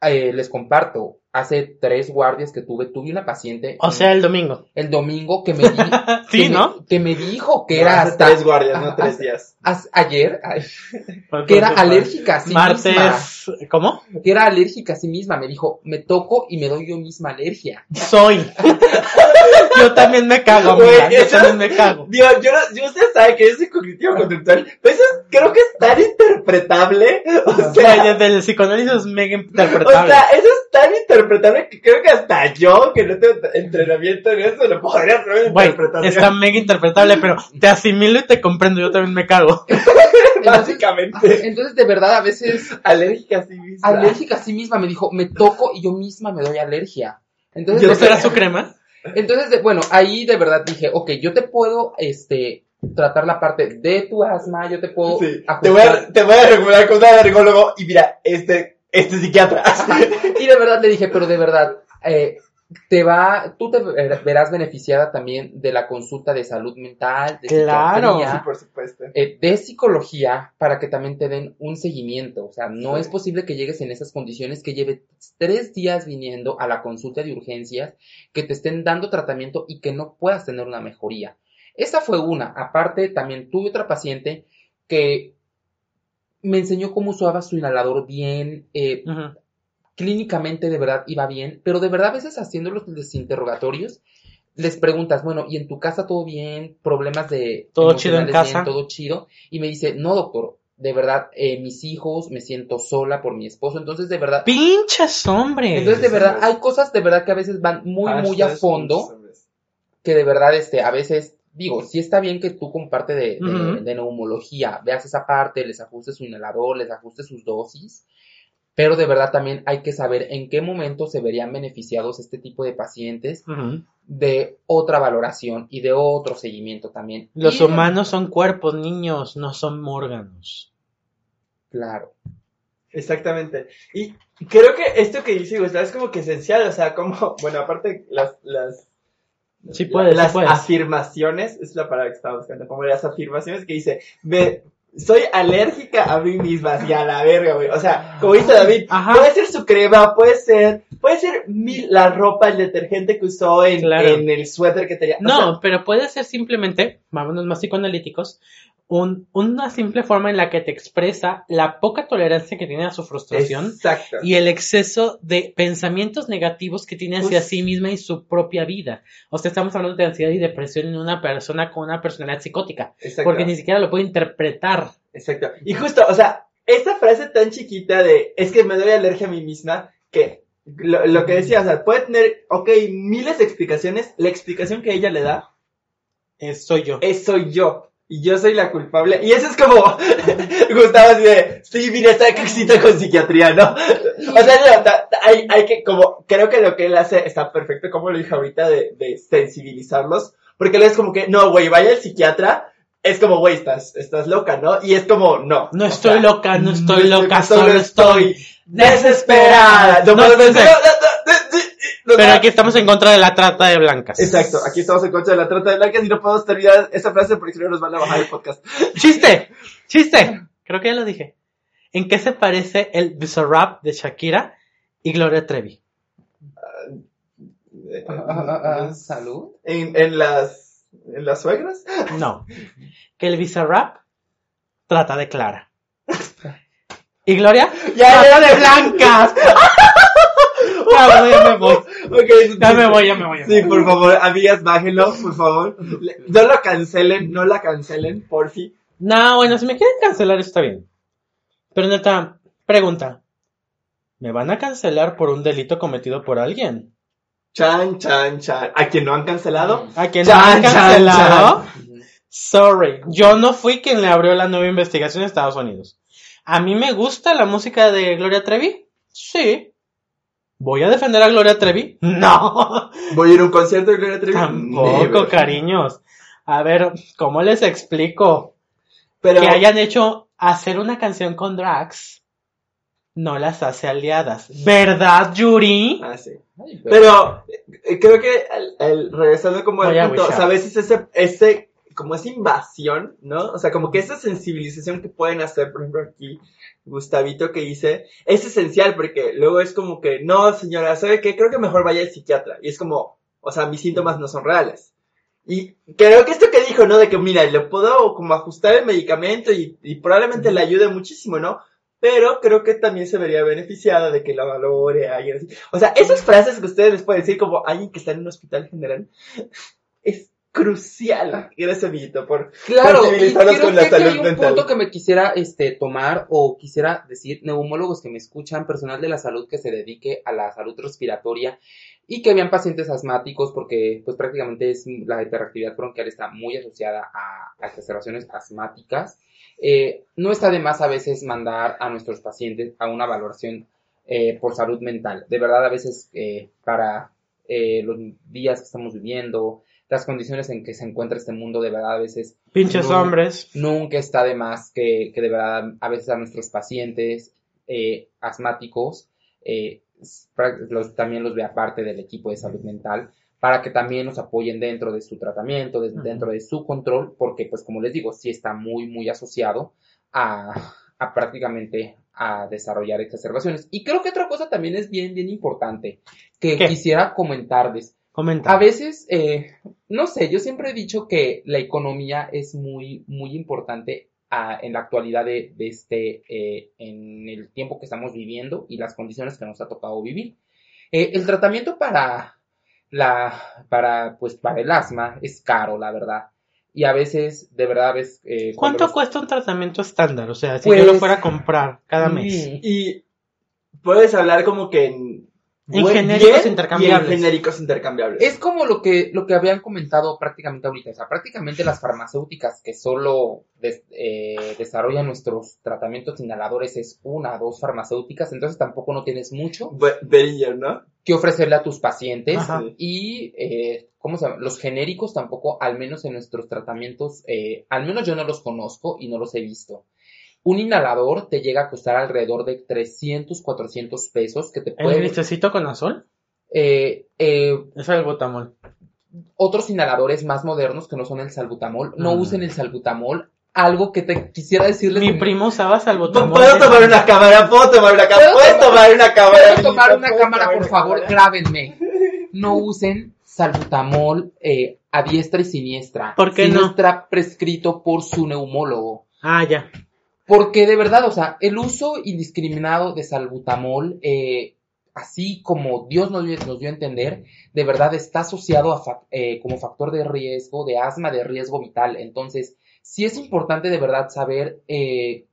les comparto, hace tres guardias que tuve, tuve una paciente. O sea, el domingo. El domingo que me, sí, ¿no? que me dijo que era hasta tres guardias, no tres días. ayer, que era alérgica a sí Martes, ¿cómo? Que era alérgica a sí misma. Me dijo, me toco y me doy yo misma alergia. Soy. Yo también me cago, Güey, amiga. Yo también me cago. Digo, yo, yo usted sabe que es cognitivo conductual, pero eso es- creo que es tan interpretable. O Güey, sea, desde el psicoanálisis es mega o interpretable. sea, eso es tan interpretable que creo que hasta yo, que no tengo entrenamiento en eso, lo podría hacer interpretación. está mega interpretable, pero te asimilo y te comprendo. Yo también me cago. Básicamente. Entonces, de verdad, a veces Alérgica a sí misma. alérgica a sí misma me dijo, me toco y yo misma me doy alergia. Entonces, Yo de ¿Eso era verdad- su crema? entonces de- bueno, ahí de verdad dije, ok, yo te puedo, este, tratar la parte de tu asma, yo te puedo Sí. Te ajustar. voy, a, te voy a recomendar con un alergólogo y mira, este, este psiquiatra. Y de verdad le dije, pero de verdad, eh, te va, tú te ver- verás beneficiada también de la consulta de salud mental, de Claro. Sí, por supuesto. eh, de psicología para que también te den un seguimiento. O sea, no es posible que llegues en esas condiciones, que lleve tres días viniendo a la consulta de urgencias, que te estén dando tratamiento y que no puedas tener una mejoría. Esa fue una. Aparte, también tuve otra paciente que me enseñó cómo usaba su inhalador bien, eh, clínicamente de verdad iba bien, pero de verdad a veces haciendo los interrogatorios les preguntas, bueno, ¿y en tu casa todo bien? ¿Problemas de ¿Todo chido en casa? todo chido? Y me dice, no, doctor, de verdad, eh, mis hijos, me siento sola por mi esposo, entonces de verdad, ¡Pinches hombres! entonces de verdad, hay cosas de verdad que a veces van muy, muy a fondo, que de verdad, este, a veces, digo, sí está bien que tú con parte de, de, neumología veas esa parte, les ajustes su inhalador, les ajustes sus dosis, pero de verdad también hay que saber en qué momento se verían beneficiados este tipo de pacientes de otra valoración y de otro seguimiento también. Los Y- humanos son cuerpos, niños, no son órganos. Claro. Exactamente. Y creo que esto que dice Gustavo es como que esencial, o sea, como, bueno, aparte las, las, Sí puedes, sí las puedes. afirmaciones, es la palabra que estaba buscando, como las afirmaciones que dice, ve, soy alérgica a mí misma, así a la verga, güey. O sea, como dice David, Ajá. puede ser su crema, puede ser, puede ser la ropa, el detergente que usó en, Claro. en el suéter que tenía. O No, sea, pero puede ser simplemente, vámonos más psicoanalíticos, un, una simple forma en la que te expresa la poca tolerancia que tiene a su frustración Exacto. y el exceso de pensamientos negativos que tiene hacia sí misma y su propia vida. O sea, estamos hablando de ansiedad y depresión en una persona con una personalidad psicótica, exacto. porque ni siquiera lo puede interpretar. Exacto. Y justo, o sea, esta frase tan chiquita de es que me doy alergia a mí misma, que lo, lo que decía, o sea, puede tener, ok, miles de explicaciones. La explicación que ella le da Eh, soy yo. es soy yo. Y yo soy la culpable. Y eso es como, Gustavo así de, sí, mira, esta cosita con psiquiatría, ¿no? O sea, no, hay, hay que, como, creo que lo que él hace está perfecto, como lo dije ahorita, de, de sensibilizarlos. Porque él es como que, no, güey, vaya al psiquiatra. Es como, güey, estás, estás loca, ¿no? Y es como, no. No O estoy sea, loca, no estoy loca, solo estoy desesperada. No, no. no, no, Pero aquí estamos en contra de la trata de blancas. Exacto, aquí estamos en contra de la trata de blancas y no podemos terminar esa frase porque si no nos van a bajar el podcast. ¡Chiste! ¡Chiste! Creo que ya lo dije. ¿En qué se parece el Bizarrap de Shakira y Gloria Trevi? Ah, Salud. En, en las, en las suegras. No. Que el Bizarrap trata de Clara. ¿Y Gloria? Ya, ya, de blancas. ya, voy, ya me voy. Ya me voy, ya me voy. ya me Sí, voy. por favor, amigas, bájenlo, por favor. No lo cancelen, no la cancelen, porfi. No, bueno, si me quieren cancelar está bien. Pero neta, pregunta. ¿Me van a cancelar por un delito cometido por alguien? Chan, chan, chan. ¿A quien no han cancelado? ¿A quien Chan, no han chan, cancelado? Sorry, yo no fui quien le abrió la nueva investigación a Estados Unidos. ¿A mí me gusta la música de Gloria Trevi? Sí. ¿Voy a defender a Gloria Trevi? No. ¿Voy a ir a un concierto de Gloria Trevi? Tampoco, Never. cariños. A ver, ¿cómo les explico? Pero, Que hayan hecho hacer una canción con drags no las hace aliadas. ¿Verdad, Yuri? Ah, sí. Ay, pero- Pero eh, creo que el, el- regresando como al punto, a veces ese, ese, como esa invasión, ¿no? O sea, como que esa sensibilización que pueden hacer, por ejemplo, aquí, Gustavito que dice, es esencial porque luego es como que, no, señora, ¿sabe qué? Creo que mejor vaya al psiquiatra. Y es como, o sea, mis síntomas no son reales. Y creo que esto que dijo, ¿no? De que, mira, le puedo como ajustar el medicamento y, probablemente le ayude muchísimo, ¿no? pero creo que también se vería beneficiada de que la valore alguien así. O sea, esas frases que ustedes les pueden decir como alguien que está en un hospital general, es crucial. Gracias, amiguito, por Claro, sensibilizarnos creo con la que aquí salud hay un mental. punto que me quisiera este, tomar o quisiera decir, neumólogos que me escuchan, personal de la salud que se dedique a la salud respiratoria y que vean pacientes asmáticos porque pues prácticamente es la hiperactividad bronquial está muy asociada a, a exacerbaciones asmáticas. Eh, no está de más a veces mandar a nuestros pacientes a una valoración eh, por salud mental. De verdad, a veces eh, para eh, los días que estamos viviendo, las condiciones en que se encuentra este mundo, de verdad, a veces Pinches No. hombres. nunca está de más que, que de verdad a veces a nuestros pacientes eh, asmáticos eh, los- también los vea parte del equipo de salud mental para que también nos apoyen dentro de su tratamiento, de- dentro de su control, porque pues como les digo, sí está muy, muy asociado a, a prácticamente a desarrollar exacerbaciones. Y creo que otra cosa también es bien, bien importante que ¿Qué? quisiera comentarles. Comenta. A veces, eh, no sé, yo siempre he dicho que la economía es muy, muy importante ah, en la actualidad de, de este, eh, en el tiempo que estamos viviendo y las condiciones que nos ha tocado vivir. Eh, el tratamiento para la, para, pues, para el asma es caro, la verdad. Y a veces, de verdad, ves, eh, ¿Cuánto los- cuesta un tratamiento estándar? O sea, si Pues- yo lo fuera a comprar cada mes. Mm, Y puedes hablar como que en, genéricos intercambiables. Y en genéricos intercambiables. Es como lo que, lo que habían comentado prácticamente ahorita. O sea, prácticamente las farmacéuticas que solo des- eh, desarrollan nuestros tratamientos inhaladores es una, dos farmacéuticas, entonces tampoco no tienes mucho ¿no? que ofrecerle a tus pacientes. Ajá. Y, eh, ¿cómo se llama? Los genéricos tampoco, al menos en nuestros tratamientos, eh, al menos yo no los conozco y no los he visto. Un inhalador te llega a costar alrededor de 300, 400 pesos que te ¿El puede... gristecito con azul? Eh, eh, es el botamol. otros inhaladores más modernos que no son el salbutamol, no Ah. usen el salbutamol. Algo que te quisiera decirles. Mi primo usaba salbotamol. ¿Puedo tomar una cámara? ¿Puedo tomar una cámara? ¿Puedo ¿Puedes tomar una cámara? ¿Puedo tomar una ¿Puedo cámara, por favor? Grábenme. No usen salbutamol eh, a diestra y siniestra. ¿Por qué si no? está prescrito por su neumólogo. Ah, ya. Porque de verdad, o sea, el uso indiscriminado de salbutamol, eh, así como Dios nos, dio- nos dio a entender, de verdad está asociado a eh, como factor de riesgo, de asma, de riesgo vital. Entonces, sí es importante de verdad saber eh,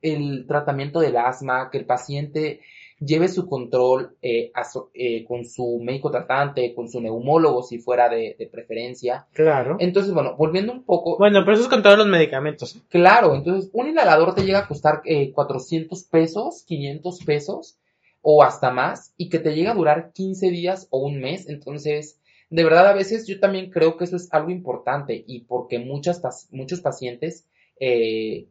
el tratamiento del asma, que el paciente lleve su control eh, eh, con su médico tratante, con su neumólogo, si fuera de, de preferencia. Claro. Entonces, bueno, volviendo un poco, Bueno, pero eso es con todos los medicamentos. Claro, entonces un inhalador te llega a costar eh, 400 pesos, 500 pesos o hasta más y que te llega a durar 15 días o un mes. Entonces, de verdad a veces yo también creo que eso es algo importante y porque muchas, muchos pacientes eh,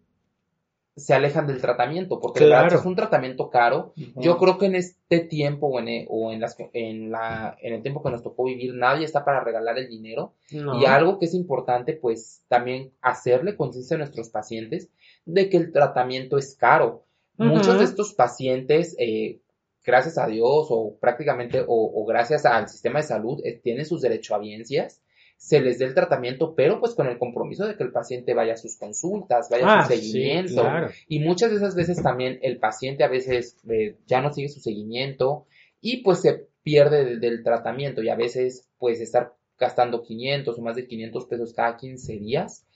se alejan del tratamiento porque de verdad Claro. es un tratamiento caro. Yo creo que en este tiempo o en, e- o en, las, en, la, en el tiempo que nos tocó vivir nadie está para regalar el dinero. No. Y algo que es importante, pues también hacerle conciencia a nuestros pacientes de que el tratamiento es caro. Muchos de estos pacientes, eh, gracias a Dios o prácticamente o, o gracias al sistema de salud, eh, tienen sus derechohabiencias, se les dé el tratamiento, pero pues con el compromiso de que el paciente vaya a sus consultas, vaya a Ah, su sí, seguimiento. claro. Y muchas de esas veces también el paciente a veces eh, ya no sigue su seguimiento y pues se pierde de- del tratamiento y a veces pues estar gastando 500 o más de 500 pesos cada 15 días,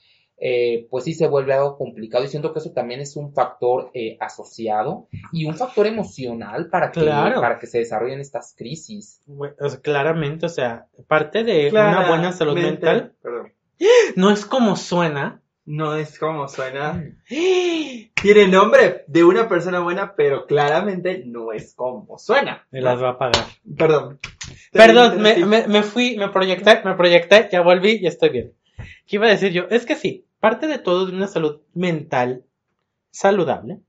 eh, pues sí se vuelve algo complicado y siento que eso también es un factor eh, asociado y un factor emocional para que, Claro. para que se desarrollen estas crisis. Bue- o sea, claramente, o sea, parte de una buena salud mental Perdón. no es como suena. No es como suena. Tiene nombre de una persona buena, pero claramente no es como suena. Me las va a pagar. Perdón. Perdón, me, me, me fui, me proyecté, me proyecté, ya volví y estoy bien. ¿Qué iba a decir yo? Es que sí, parte de todo de una salud mental saludable,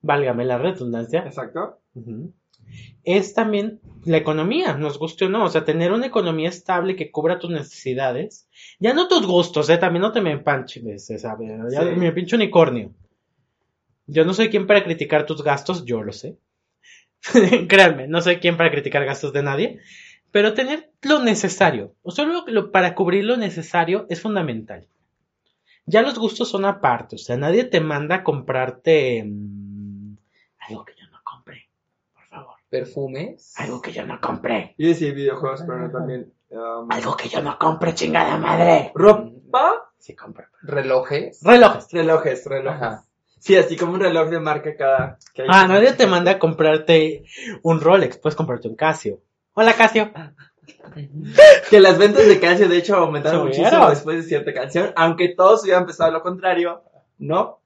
válgame la redundancia, Exacto. Es también la economía, nos guste o no, o sea, tener una economía estable que cubra tus necesidades, ya no tus gustos, eh, también no te me empanches, ¿sabes? Ya Sí. me pinche unicornio. Yo no soy quien para criticar tus gastos, yo lo sé. Créanme, no soy quien para criticar gastos de nadie, pero tener lo necesario, o solo lo- para cubrir lo necesario es fundamental. Ya los gustos son aparte, o sea, nadie te manda a comprarte, mm, Algo que yo no compré, por favor. Perfumes. Algo que yo no compré. Yo decía videojuegos, pero no también. um, Algo que yo no compré, chingada madre. ¿Ropa? Sí, compré. Relojes. Relojes. Relojes, relojes. Ajá. Sí, así como un reloj de marca cada. que hay. Ah, nadie te manda a comprarte un Rolex, puedes comprarte un Casio. Hola, Casio. Que las ventas de Casio, de hecho, aumentaron muchísimo después de cierta canción. Aunque todos hubieran pensado lo contrario, ¿no?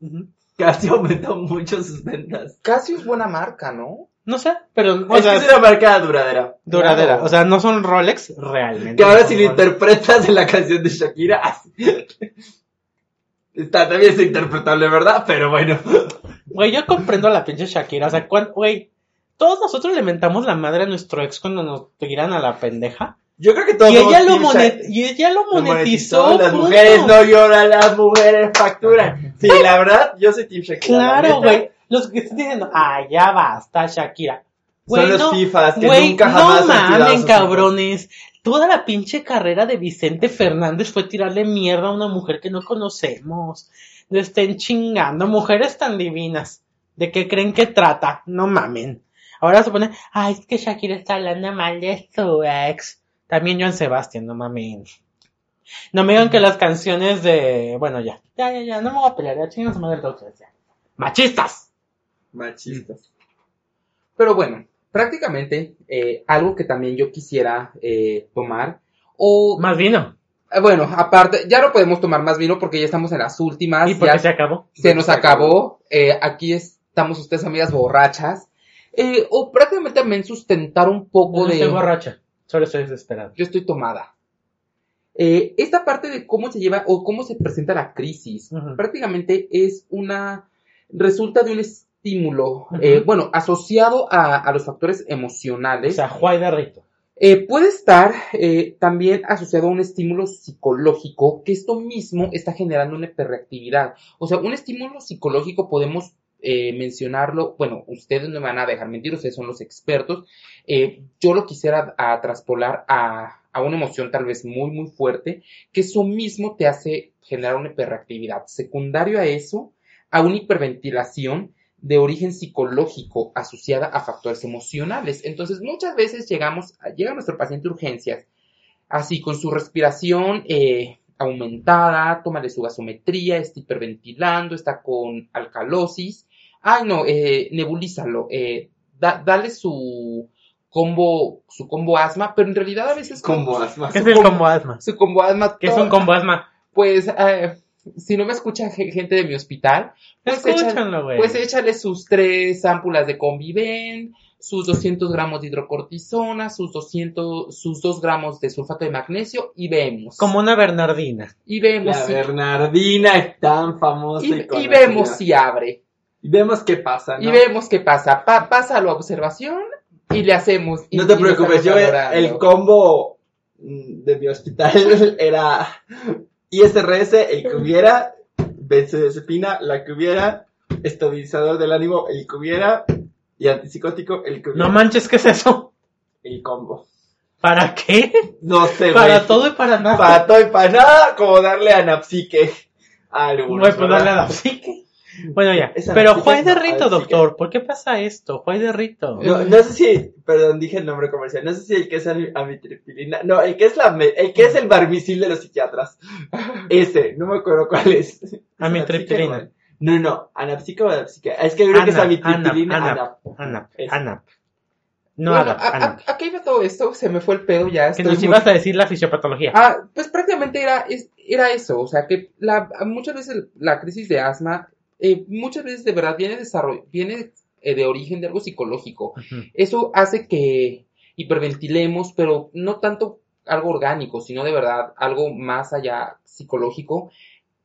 Casio aumentó mucho sus ventas. Casio es buena marca, ¿no? No sé, pero, o es sea, que es una marca duradera. duradera. claro. O sea, no son Rolex realmente. Que ahora no si lo interpretas en la canción de Shakira, así. Está también es interpretable, ¿verdad? Pero bueno. Güey, yo comprendo a la pinche Shakira. O sea, cuán- güey, todos nosotros le mentamos la madre a nuestro ex cuando nos tiran a la pendeja. Yo creo que todos Y ella, lo monet- y ella lo monetizó. Las mujeres no lloran, las mujeres facturan. Sí, la verdad, yo soy Team Shakira. la Claro, güey. Los que están diciendo, ah, ya basta, Shakira. Son los fifas que nunca jamás no mamen, cabrones. Toda la pinche carrera de Vicente Fernández fue tirarle mierda a una mujer que no conocemos. Le estén chingando. Mujeres tan divinas. ¿De qué creen que trata? No mamen. Ahora se pone, ay, es que Shakira está hablando mal de su ex. También Joan Sebastián, no mamen. No me digan que las canciones de, bueno, ya, ya, ya, ya, no me voy a pelear, ya chingan su madre todos ustedes, ya. Machistas. Machistas. Pero bueno, prácticamente eh, algo que también yo quisiera eh, tomar. O, Más vino. eh, bueno, aparte, ya no podemos tomar más vino porque ya estamos en las últimas. ¿Y por qué ya se acabó? se nos acabó. eh, aquí estamos ustedes, amigas borrachas. Eh, o prácticamente también sustentar un poco No de... estoy borracha, solo estoy desesperado. Yo estoy tomada. Eh, esta parte de cómo se lleva o cómo se presenta la crisis, Ujú. prácticamente es una, resulta de un estímulo, Ujú. eh, bueno, asociado a, a los factores O emocionales. sea, Juay de Rito. Eh, puede estar eh, también asociado a un estímulo psicológico, que esto mismo está generando una hiperreactividad. O sea, un estímulo psicológico podemos eh, mencionarlo, bueno, ustedes no me van a dejar mentir, ustedes son los expertos. Eh, yo lo quisiera a, traspolar a, a una emoción tal vez muy, muy fuerte, que eso mismo te hace generar una hiperreactividad. Secundario a eso, a una hiperventilación de origen psicológico asociada a factores emocionales. Entonces, muchas veces llegamos, llega nuestro paciente a urgencias, así con su respiración eh, aumentada, toma su gasometría, está hiperventilando, está con alcalosis. Ay, no, eh, nebulízalo, eh, da- dale su combo, su combo asma, pero en realidad a veces Combo asma. ¿Qué es el combo asma? su combo asma. ¿Qué es un combo asma? Pues, eh, si no me escucha ge- gente de mi hospital, pues échale, Escúchanlo, güey. pues échale sus tres ámpulas de Conviven, sus 200 gramos de hidrocortisona, sus 200, sus 2 gramos de sulfato de magnesio y vemos. Como una Bernardina. Y vemos La si, Bernardina es tan famosa. y, Y, y vemos si abre. Y vemos qué pasa, ¿no? Y vemos qué pasa. Pa- pasa la observación y le hacemos. y- No te preocupes, yo el, valorando. el combo mm, de mi hospital era ISRS, el que hubiera, benzodiazepina, la que hubiera, estabilizador del ánimo, el que hubiera, y antipsicótico, el que hubiera. No manches, ¿qué es eso? el combo. ¿Para qué? No sé, Para güey. todo y para nada. Para todo y para nada, como darle anapsique a algunos. Güey, pues ¿verdad? darle a la psique. Bueno, ya. Esa Pero Juay de Rito, doctor. ¿Por qué pasa esto? Juay de Rito. No, no sé si, perdón, dije el nombre comercial, no sé si el que es ami- amitriptilina, no, el que es la, el que es el barmisil de los psiquiatras, ese, no me acuerdo cuál es. ¿Es Amitriptilina. No, no, anapsique o anapsique, es que creo que es amitriptilina, Anap, anap. Anap. Anap. No, Bueno, Anap, a, Anap. a- ¿a qué iba todo esto? Se me fue el pedo ya. Que nos muy- ibas a decir la fisiopatología. Ah, pues prácticamente era, era eso, o sea que la, muchas veces la crisis de asma, eh, muchas veces de verdad viene, desarroll- viene eh, de origen de algo psicológico. Eso hace que hiperventilemos, pero no tanto algo orgánico, sino de verdad algo más allá psicológico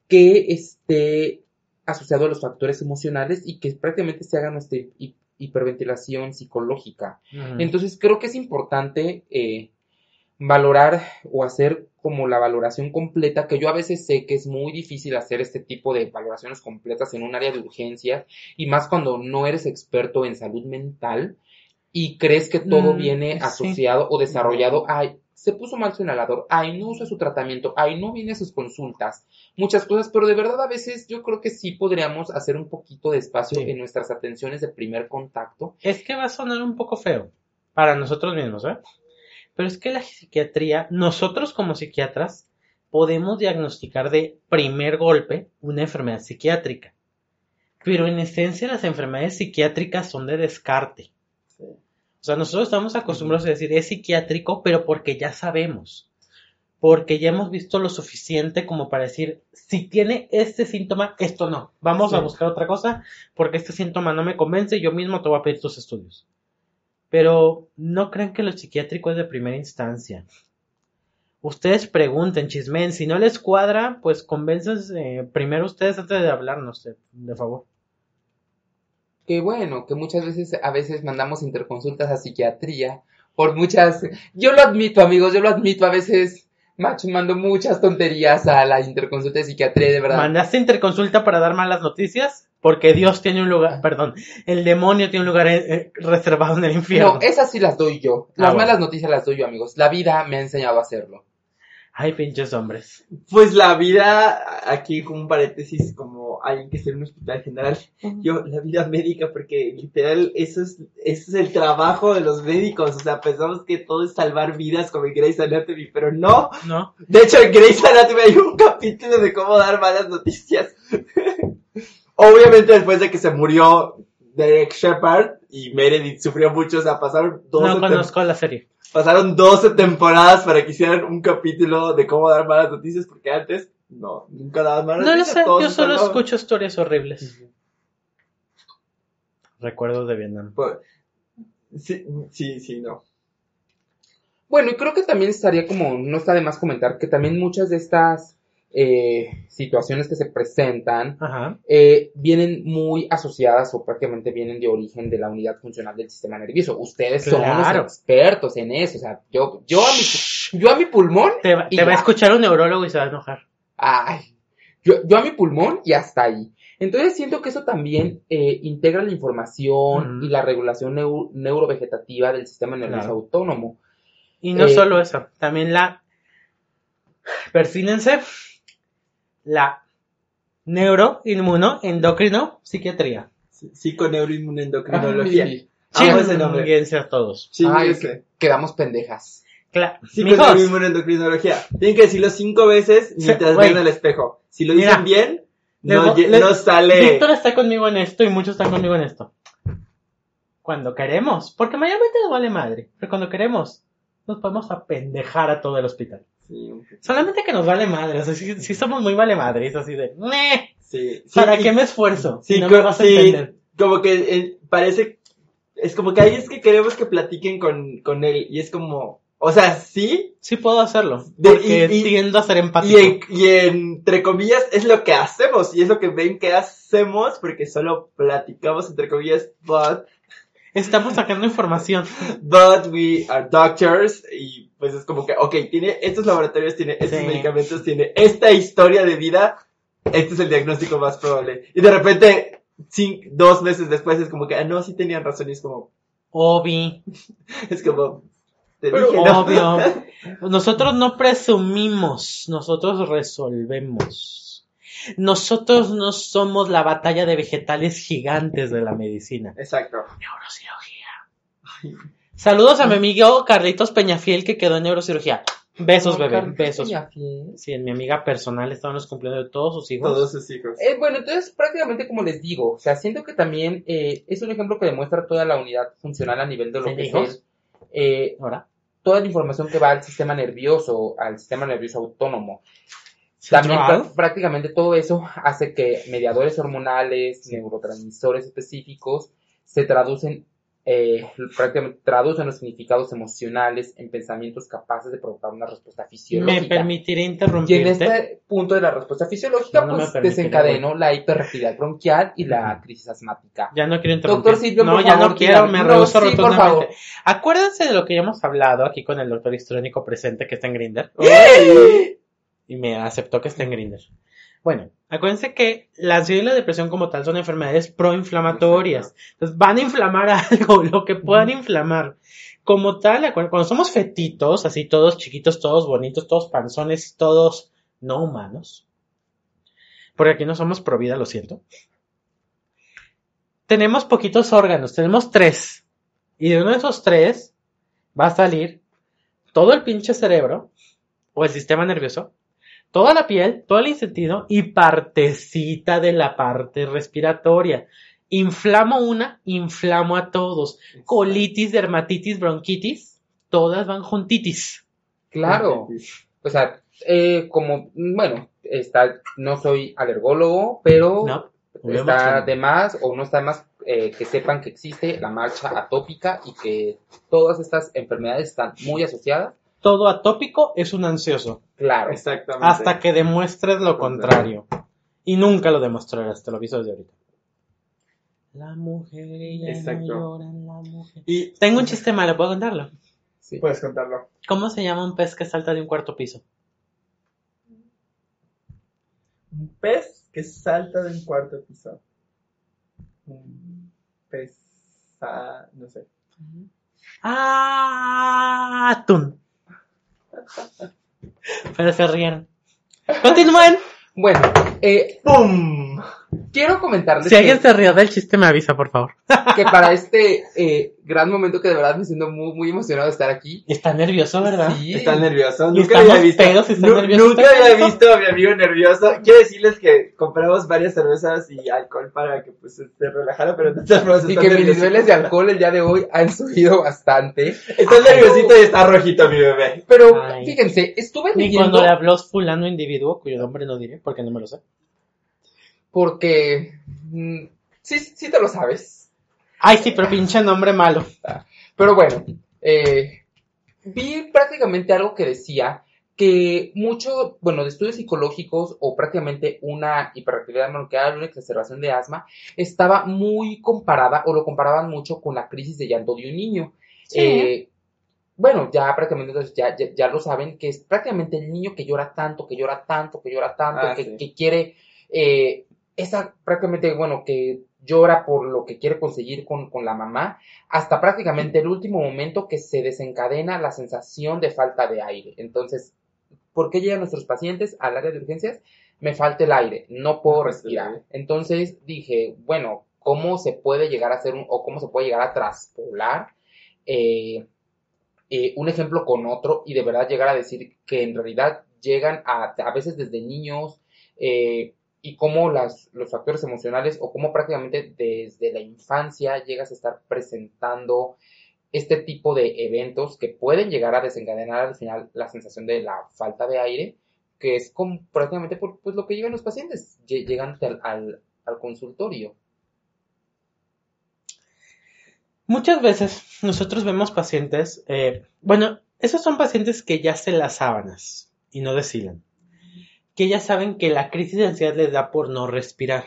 que esté asociado a los factores emocionales y que prácticamente se haga nuestra hi- hiperventilación psicológica. Entonces creo que es importante eh, valorar o hacer como la valoración completa, que yo a veces sé que es muy difícil hacer este tipo de valoraciones completas en un área de urgencias y más cuando no eres experto en salud mental y crees que todo Mm, viene sí. asociado o desarrollado a se puso mal su inhalador, ay, no usa su tratamiento, ay, no viene a sus consultas, muchas cosas, pero de verdad a veces yo creo que sí podríamos hacer un poquito de espacio Sí. en nuestras atenciones de primer contacto. Es que va a sonar un poco feo para nosotros mismos, ¿eh? Pero es que la psiquiatría, nosotros como psiquiatras, podemos diagnosticar de primer golpe una enfermedad psiquiátrica. Pero en esencia las enfermedades psiquiátricas son de descarte. O sea, nosotros estamos acostumbrados a decir es psiquiátrico, pero porque ya sabemos. Porque ya hemos visto lo suficiente como para decir, si tiene este síntoma, esto no. Vamos a buscar otra cosa porque este síntoma no me convence, yo mismo te voy a pedir tus estudios. Pero no crean que lo psiquiátrico es de primera instancia. Ustedes pregunten, chismen, si no les cuadra, pues convéncense primero ustedes antes de hablarnos, de, de favor. Que bueno, que muchas veces, a veces mandamos interconsultas a psiquiatría por muchas, yo lo admito amigos, yo lo admito, a veces macho mando muchas tonterías a la interconsulta de psiquiatría, de verdad. ¿Mandaste interconsulta para dar malas noticias? Porque Dios tiene un lugar, perdón, el demonio tiene un lugar eh, eh, reservado en el infierno. No, esas sí las doy yo. Las Ah, bueno. malas noticias las doy yo, amigos. La vida me ha enseñado a hacerlo. Ay, pinches hombres. Pues la vida, aquí como un paréntesis, como alguien que está en un hospital general, yo, la vida médica, porque literal, eso es, eso es el trabajo de los médicos, o sea, pensamos que todo es salvar vidas como en Grey's Anatomy, pero no, ¿No? de hecho en Grey's Anatomy hay un capítulo de cómo dar malas noticias. Obviamente después de que se murió Derek Shepard y Meredith sufrió mucho, o sea, pasaron 12, No conozco la serie. pasaron 12 temporadas para que hicieran un capítulo de cómo dar malas noticias, porque antes, no, nunca daban malas No lo noticias. sé, yo solo escucho historias horribles. Recuerdos de Vietnam. Pues, Sí, sí, sí, no. Bueno, y creo que también estaría como, no está de más comentar que también muchas de estas eh, situaciones que se presentan Ajá. eh, vienen muy asociadas o prácticamente vienen de origen de la unidad funcional del sistema nervioso. Ustedes son los expertos en eso. O sea, yo, yo, a, mi, yo a mi pulmón, Te, va- Y te va a escuchar un neurólogo y se va a enojar. ay, yo, yo a mi pulmón y hasta ahí. Entonces siento que eso también eh, integra la información y la regulación neu- neurovegetativa del sistema nervioso Claro. autónomo. Y no Eh, solo eso, también la. Perfínense. La neuroinmunoendocrino psiquiatría. Psiconeuroinmunendocrinología. Ay, Amo ese nombre. Chinguense a todos. Sí, ay, ese. quedamos pendejas. Cla- Mijos, Psiconeuroinmunendocrinología. Tienen que decirlo cinco veces Sí, mientras güey. ven al espejo. Si lo Mira. dicen bien, no, Luego, lle- le- no sale. Víctor está conmigo en esto y muchos están conmigo en esto. Cuando queremos, porque mayormente nos vale madre, pero cuando queremos, nos podemos apendejar a todo el hospital. Sí. Solamente que nos vale madre, o sea, sí, sí somos muy vale madre, es así de, "Meh, sí. Sí, ¿para y- qué me esfuerzo? Sí, si no co- me vas a sí, entender. como que eh, parece, es como que hay es que queremos que platiquen con, con él y es como, o sea, sí, Sí puedo hacerlo, De- porque y- y- tiendo a ser y, empático. en- y entre comillas es lo que hacemos y es lo que ven que hacemos porque solo platicamos entre comillas, but, Estamos sacando información. but we are doctors y pues es como que, ok, tiene estos laboratorios, tiene estos Sí. medicamentos, tiene esta historia de vida, este es el diagnóstico más probable. Y de repente, cin- dos meses después es como que, ah, no, sí tenían razón y es como, Obvi, Es como. Te Pero dije, ¿no? obvio. Nosotros no presumimos, nosotros resolvemos. Nosotros no somos la batalla de vegetales gigantes de la medicina. Exacto. Neurocirugía. Saludos a mi amigo Carlitos Peñafiel que quedó en neurocirugía. Besos, bebé, Carlitos besos. Peñafiel. Sí, en mi amiga personal estaban los cumpleaños de todos sus hijos. Todos sus hijos. Eh, bueno, entonces prácticamente como les digo, o sea, siento que también eh, es un ejemplo que demuestra toda la unidad funcional a nivel de lo ¿Sí, que hijos? es eh, Ahora. toda la información que va al sistema nervioso, al sistema nervioso autónomo. También prácticamente todo eso hace que mediadores hormonales, neurotransmisores específicos, se traducen, eh, prácticamente traducen los significados emocionales en pensamientos capaces de provocar una respuesta fisiológica. ¿Me permitiré Y en este punto de la respuesta fisiológica, No, no me pues desencadenó la hiperactividad bronquial y la crisis asmática. Ya no quiero interrumpir. Doctor Silvio, no, por ya favor, no quiero, me rehuso sí, por rotundamente. favor. Acuérdense de lo que ya hemos hablado aquí con el doctor histrónico presente que está en Grinder. Y me aceptó que está en Grinder. Bueno, Acuérdense que la ansiedad y la depresión como tal son enfermedades proinflamatorias. Entonces van a inflamar algo, lo que puedan inflamar. Como tal, cuando somos fetitos, así todos chiquitos, todos bonitos, todos panzones, todos no humanos. Porque aquí no somos pro vida, lo siento. Tenemos poquitos órganos, tenemos tres. Y de uno de esos tres va a salir todo el pinche cerebro o el sistema nervioso, toda la piel, todo el intestino y partecita de la parte respiratoria. Inflamo una, inflamo a todos. Colitis, dermatitis, bronquitis, todas van juntitis. Claro. O sea, eh, como, bueno, está, no soy alergólogo, pero No, está de más o no está de más eh, que sepan que existe la marcha atópica y que todas estas enfermedades están muy asociadas. Todo atópico es un ansioso. Claro. Exactamente. Hasta que demuestres lo contrario. Y nunca lo demostrarás, te lo aviso desde ahorita. La mujer, ella no Exacto. llora, la mujer. Y Tengo un chiste malo, ¿puedo contarlo? Sí. puedes contarlo. ¿Cómo se llama un pez que salta de un cuarto piso? Un pez que salta de un cuarto piso. Un pez. ah, no sé. ¡Ah! Atún. Pero se rieron. Continúen. Bueno, eh, ¡Pum! Quiero comentarles Si que, alguien se rió del chiste, me avisa, por favor. que para este eh, gran momento que de verdad me siento muy, muy emocionado de estar aquí. Está nervioso, ¿verdad? Sí. Está nervioso. Y Nunca había visto. pedos y está nu- nervioso. Nunca había visto a mi amigo nervioso. Quiero decirles que compramos varias cervezas y alcohol para que pues se relajara, pero no estás Y que mis niveles de alcohol el día de hoy han subido bastante. Está nerviosito y está rojito mi bebé. Pero Ay. fíjense, estuve leyendo cuando le habló fulano individuo, cuyo nombre no diré, porque no me lo sé. Porque mm, sí, sí te lo sabes. Ay, sí, pero pinche nombre malo. Pero bueno, eh, vi prácticamente algo que decía que mucho, bueno, de estudios psicológicos o prácticamente una hiperactividad bronquial, una exacerbación de asma, estaba muy comparada o lo comparaban mucho con la crisis de llanto de un niño. Sí. Eh, bueno, ya prácticamente entonces ya, ya, ya lo saben, que es prácticamente el niño que llora tanto, que llora tanto, que llora tanto, Ah, que, sí. que quiere, eh, esa prácticamente, bueno, que llora por lo que quiere conseguir con, con la mamá, hasta prácticamente el último momento que se desencadena la sensación de falta de aire. Entonces, ¿por qué llegan nuestros pacientes al área de urgencias? Me falta el aire, no puedo respirar. Entonces dije, bueno, ¿cómo se puede llegar a hacer un, o cómo se puede llegar a traspolar eh, eh, un ejemplo con otro y de verdad llegar a decir que en realidad llegan a, a veces desde niños eh, y cómo los factores emocionales o cómo prácticamente desde la infancia llegas a estar presentando este tipo de eventos que pueden llegar a desencadenar al final la sensación de la falta de aire, que es como prácticamente pues, lo que llevan los pacientes lle- llegando al consultorio. Muchas veces nosotros vemos pacientes, eh, bueno, esos son pacientes que ya se las sábanas y no deshilan, que ya saben que la crisis de ansiedad les da por no respirar.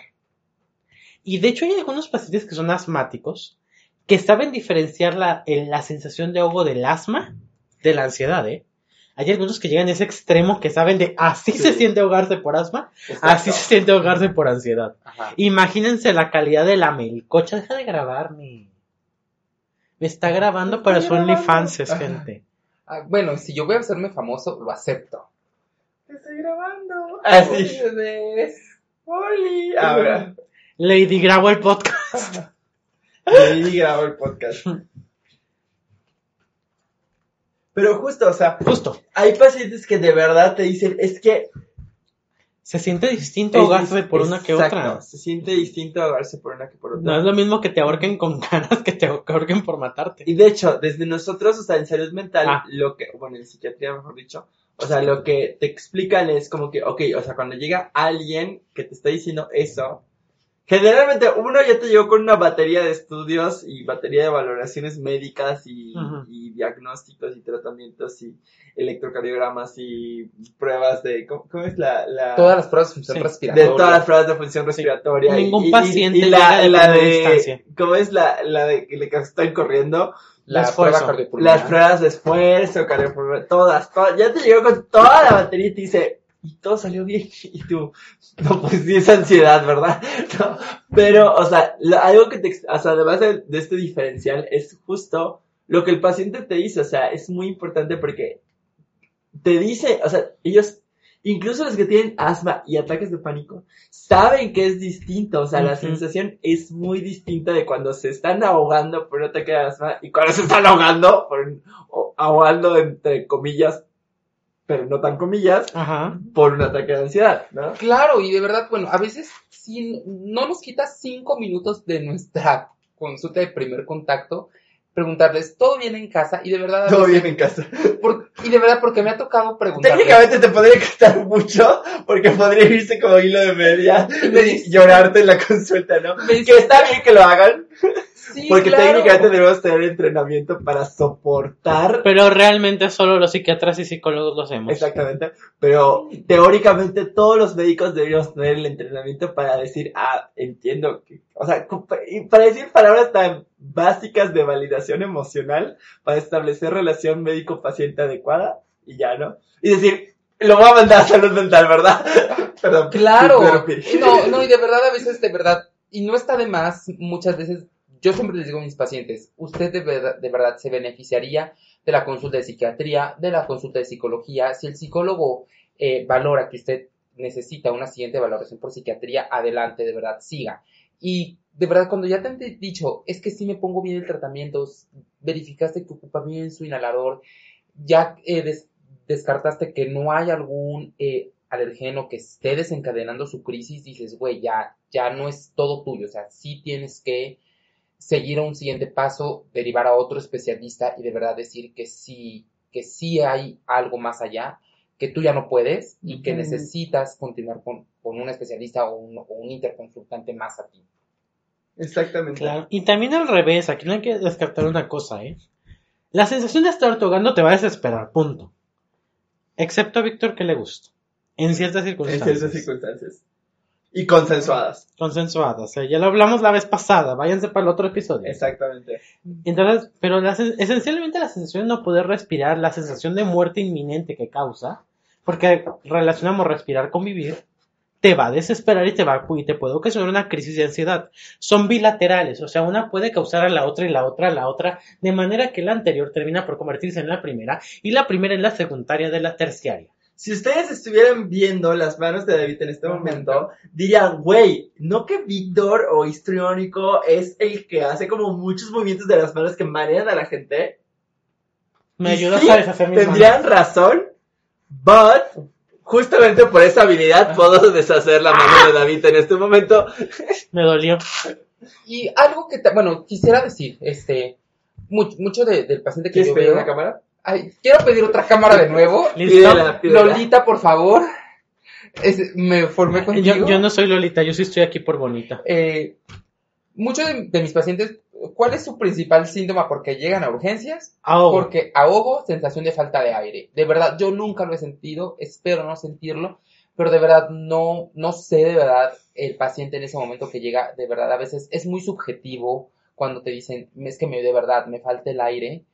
Y de hecho hay algunos pacientes que son asmáticos que saben diferenciar la, el- la sensación de ahogo del asma de la ansiedad, ¿eh? Hay algunos que llegan a ese extremo que saben de así se siente ahogarse por asma, así se siente ahogarse por ansiedad. Ajá. Imagínense la calidad de la melcocha. Deja de grabarme. Me está grabando Me para su. OnlyFans, gente. Ah, bueno, si yo voy a hacerme famoso, lo acepto. Estoy grabando. Así. Oli. Ahora. Lady grabo el podcast. Y grabo el podcast. Pero justo, o sea, Justo. hay pacientes que de verdad te dicen, es que Se siente distinto Es- ahogarse por una que otra. Se siente distinto ahogarse por una que por otra. No es lo mismo que te ahorquen con ganas que te ahorquen por matarte. Y de hecho, desde nosotros, o sea, en salud mental, Ah. lo que, bueno, en psiquiatría mejor dicho, o sea, lo que te explican es como que, ok, o sea, cuando llega alguien que te está diciendo eso, generalmente uno ya te llegó con una batería de estudios y batería de valoraciones médicas y, diagnósticos y tratamientos y electrocardiogramas y pruebas de, ¿cómo, cómo es la, la Todas las pruebas de función Sí. de respiratoria. todas las pruebas de función respiratoria. y- Ningún y- y- paciente y, llega la, de la primera de, instancia. ¿cómo es la, la de que están corriendo? La esfuerzo. prueba cardiopulmonar. Las pruebas de esfuerzo, cardiopulmonar, todas, todas, ya te llegó con toda la batería y te dice, y todo salió bien. Y tú, no, pues sí es ansiedad, ¿verdad? No, pero, o sea, algo que te, o sea, además de, de este diferencial, es justo lo que el paciente te dice, o sea, es muy importante porque te dice, o sea, ellos, incluso los que tienen asma y ataques de pánico, saben que es distinto, o sea, la sensación es muy distinta de cuando se están ahogando por un ataque de asma y cuando se están ahogando, por un- o ahogando entre comillas, pero no tan comillas, Ajá. por un ataque de ansiedad, ¿no? Claro, y de verdad, bueno, a veces sí, no nos quita cinco minutos de nuestra consulta de primer contacto preguntarles, ¿todo bien en casa? Y de verdad, Todo veces- bien en casa. por- y de verdad, porque me ha tocado preguntarles. Técnicamente te podría costar mucho, porque podría irse como hilo de media Me y dice- llorarte en la consulta, ¿no? Me Que está bien que lo hagan, Sí, porque claro. técnicamente debemos tener entrenamiento para soportar Pero realmente solo los psiquiatras y psicólogos lo hacemos. Exactamente, pero teóricamente todos los médicos deberíamos tener el entrenamiento para decir, ah, entiendo, que, o sea, para decir palabras tan básicas de validación emocional, para establecer relación médico-paciente adecuada, y ya, ¿no? Y decir, lo voy a mandar a salud mental, ¿verdad? Perdón. Claro. No, no, y de verdad, a veces, de verdad, y no está de más, muchas veces, yo siempre les digo a mis pacientes, usted de verdad, se beneficiaría de la consulta de psiquiatría, de la consulta de psicología. Si el psicólogo eh, valora que usted necesita una siguiente valoración por psiquiatría, adelante, de verdad, siga. Y de verdad, cuando ya te han dicho, es que sí me pongo bien el tratamiento, verificaste que ocupa bien su inhalador, ya eh, des- descartaste que no hay algún eh, alergeno que esté desencadenando su crisis, dices, güey, ya, ya no es todo tuyo, o sea, sí tienes que seguir a un siguiente paso, derivar a otro especialista y de verdad decir que sí, que sí hay algo más allá, que tú ya no puedes y que necesitas continuar con, con un especialista o un, o un interconsultante más a ti. Exactamente. Claro. Y también al revés, aquí no hay que descartar una cosa, ¿eh? La sensación de estar ahogando te va a desesperar, punto. Excepto a Víctor que le gusta. En ciertas En circunstancias. ciertas circunstancias. Y consensuadas. Consensuadas. ¿eh? Ya lo hablamos la vez pasada. Váyanse para el otro episodio. Exactamente. Entonces, pero la esencialmente la sensación de no poder respirar, la sensación de muerte inminente que causa, porque relacionamos respirar con vivir, te va a desesperar y te va y te puede ocasionar una crisis de ansiedad. Son bilaterales, o sea, una puede causar a la otra y la otra a la otra, de manera que la anterior termina por convertirse en la primera y la primera en la secundaria de la terciaria. Si ustedes estuvieran viendo las manos de David en este momento, dirían, güey, ¿no que Víctor o histriónico es el que hace como muchos movimientos de las manos que marean a la gente? Me sí, a deshacer mis Tendrían razón, but justamente por esa habilidad puedo deshacer la mano de David en este momento. Me dolió. Y algo que, bueno, quisiera decir, este, mucho, mucho de- del paciente que ¿Quieres yo veo, una cámara? Ay, quiero pedir otra cámara de nuevo. Pídela, pídela. Lolita, por favor. Es- me formé contigo. Yo, yo no soy Lolita, yo sí estoy aquí por bonita. Eh, muchos de, de mis pacientes, ¿cuál es su principal síntoma? Porque llegan a urgencias, Ahogo. porque ahogo, sensación de falta de aire. De verdad, yo nunca lo he sentido, espero no sentirlo, pero de verdad no, no sé de verdad el paciente en ese momento que llega, de verdad, a veces es muy subjetivo cuando te dicen, es que me, de verdad me falta el aire.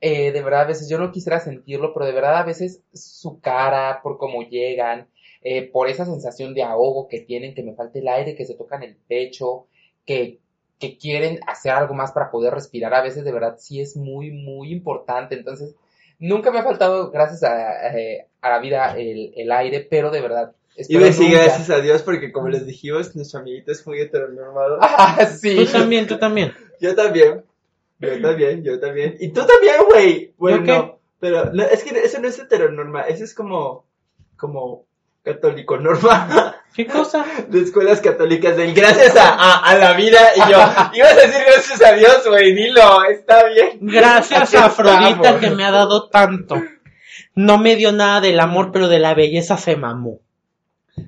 Eh, de verdad, a veces yo no quisiera sentirlo, pero de verdad a veces su cara, por cómo llegan, eh, por esa sensación de ahogo que tienen, que me falta el aire, que se tocan el pecho, que, que quieren hacer algo más para poder respirar, a veces de verdad sí es muy, muy importante. Entonces, nunca me ha faltado, gracias a, eh, a la vida, el, el aire, pero de verdad. Y espero decir nunca- gracias a Dios porque como les dijimos, nuestro amiguito es muy heteronormado. Ah, sí. Tú también, tú también. Yo también. Yo también, yo también. Y tú también, güey. Bueno, no, pero no, es que eso no es heteronorma, eso es como, como católico norma ¿Qué cosa? de escuelas católicas del gracias a, a, a la vida. Y yo, ibas a decir gracias a Dios, güey, dilo, está bien. Gracias a Afrodita estamos. que me ha dado tanto. No me dio nada del amor, pero de la belleza se mamó.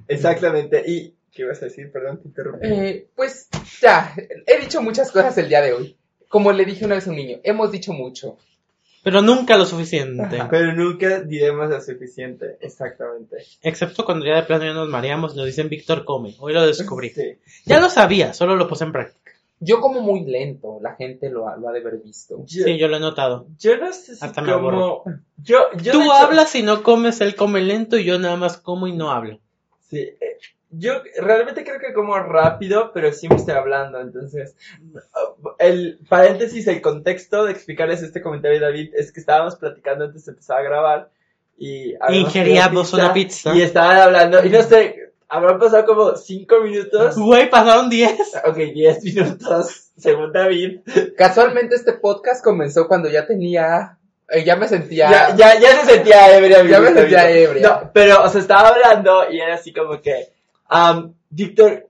Exactamente. Y, ¿qué ibas a decir? Perdón, te interrumpí. Eh, pues ya, he dicho muchas cosas el día de hoy. Como le dije una vez a un niño, hemos dicho mucho. Pero nunca lo suficiente. Pero nunca diremos lo suficiente. Exactamente. Excepto cuando ya de plano ya nos mareamos y nos dicen Víctor come. Hoy lo descubrí. Sí. Ya lo sabía, solo lo puse en práctica. Yo como muy lento, la gente lo ha, lo ha de haber visto. Yo, Sí, yo lo he notado. yo no sé si Hasta me como... Yo, yo de Tú hecho- hablas y no comes, él come lento y yo nada más como y no hablo. Sí, eh, yo realmente creo que como rápido, pero sí me estoy hablando, entonces, el paréntesis, el contexto de explicarles este comentario, David, es que estábamos platicando antes de empezar a grabar y... Ingeríamos una pizza. Y estaban hablando, y no sé, habrán pasado como cinco minutos, Güey, pasaron 10. ok, diez minutos, según David, Casualmente este podcast comenzó cuando ya tenía, eh, ya me sentía, ya, ya, ya se sentía ebria. Ya me sentía ebria. No, pero, o sea, estaba hablando y era así como que, um, Víctor,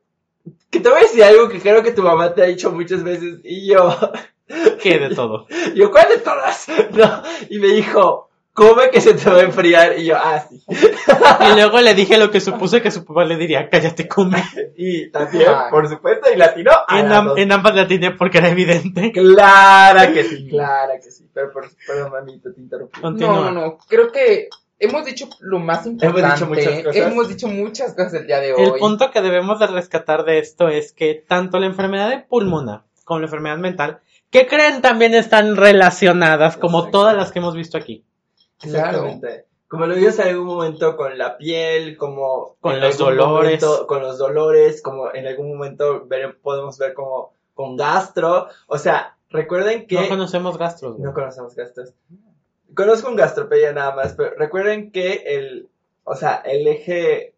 que te voy a decir algo que creo que tu mamá te ha dicho muchas veces y yo, ¿Qué de todo? yo, ¿cuál de todas? No, y me dijo, come que se te va a enfriar y yo, ah, sí. Y luego le dije lo que supuse que su papá le diría, cállate, come. Y también, Ay. por supuesto, y latino, a En, am- en ambas la atiné porque era evidente. Clara que sí, clara que sí, pero por, perdón, mamita, te interrumpí. Continúa. no, no, no, creo que hemos dicho lo más importante. dicho muchas cosas. Hemos dicho muchas cosas el día de hoy. El punto que debemos de rescatar de esto es que tanto la enfermedad de pulmona como la enfermedad mental, que creen también están relacionadas, como todas las que hemos visto aquí. Claro. Exactamente. Como lo vimos en algún momento con la piel, como Con los dolores. momento- con los dolores, como en algún momento ver- podemos ver como con gastro. O sea, recuerden que No conocemos gastros. no conocemos gastros. Conozco un gastropedia nada más, pero recuerden que el, o sea, el eje,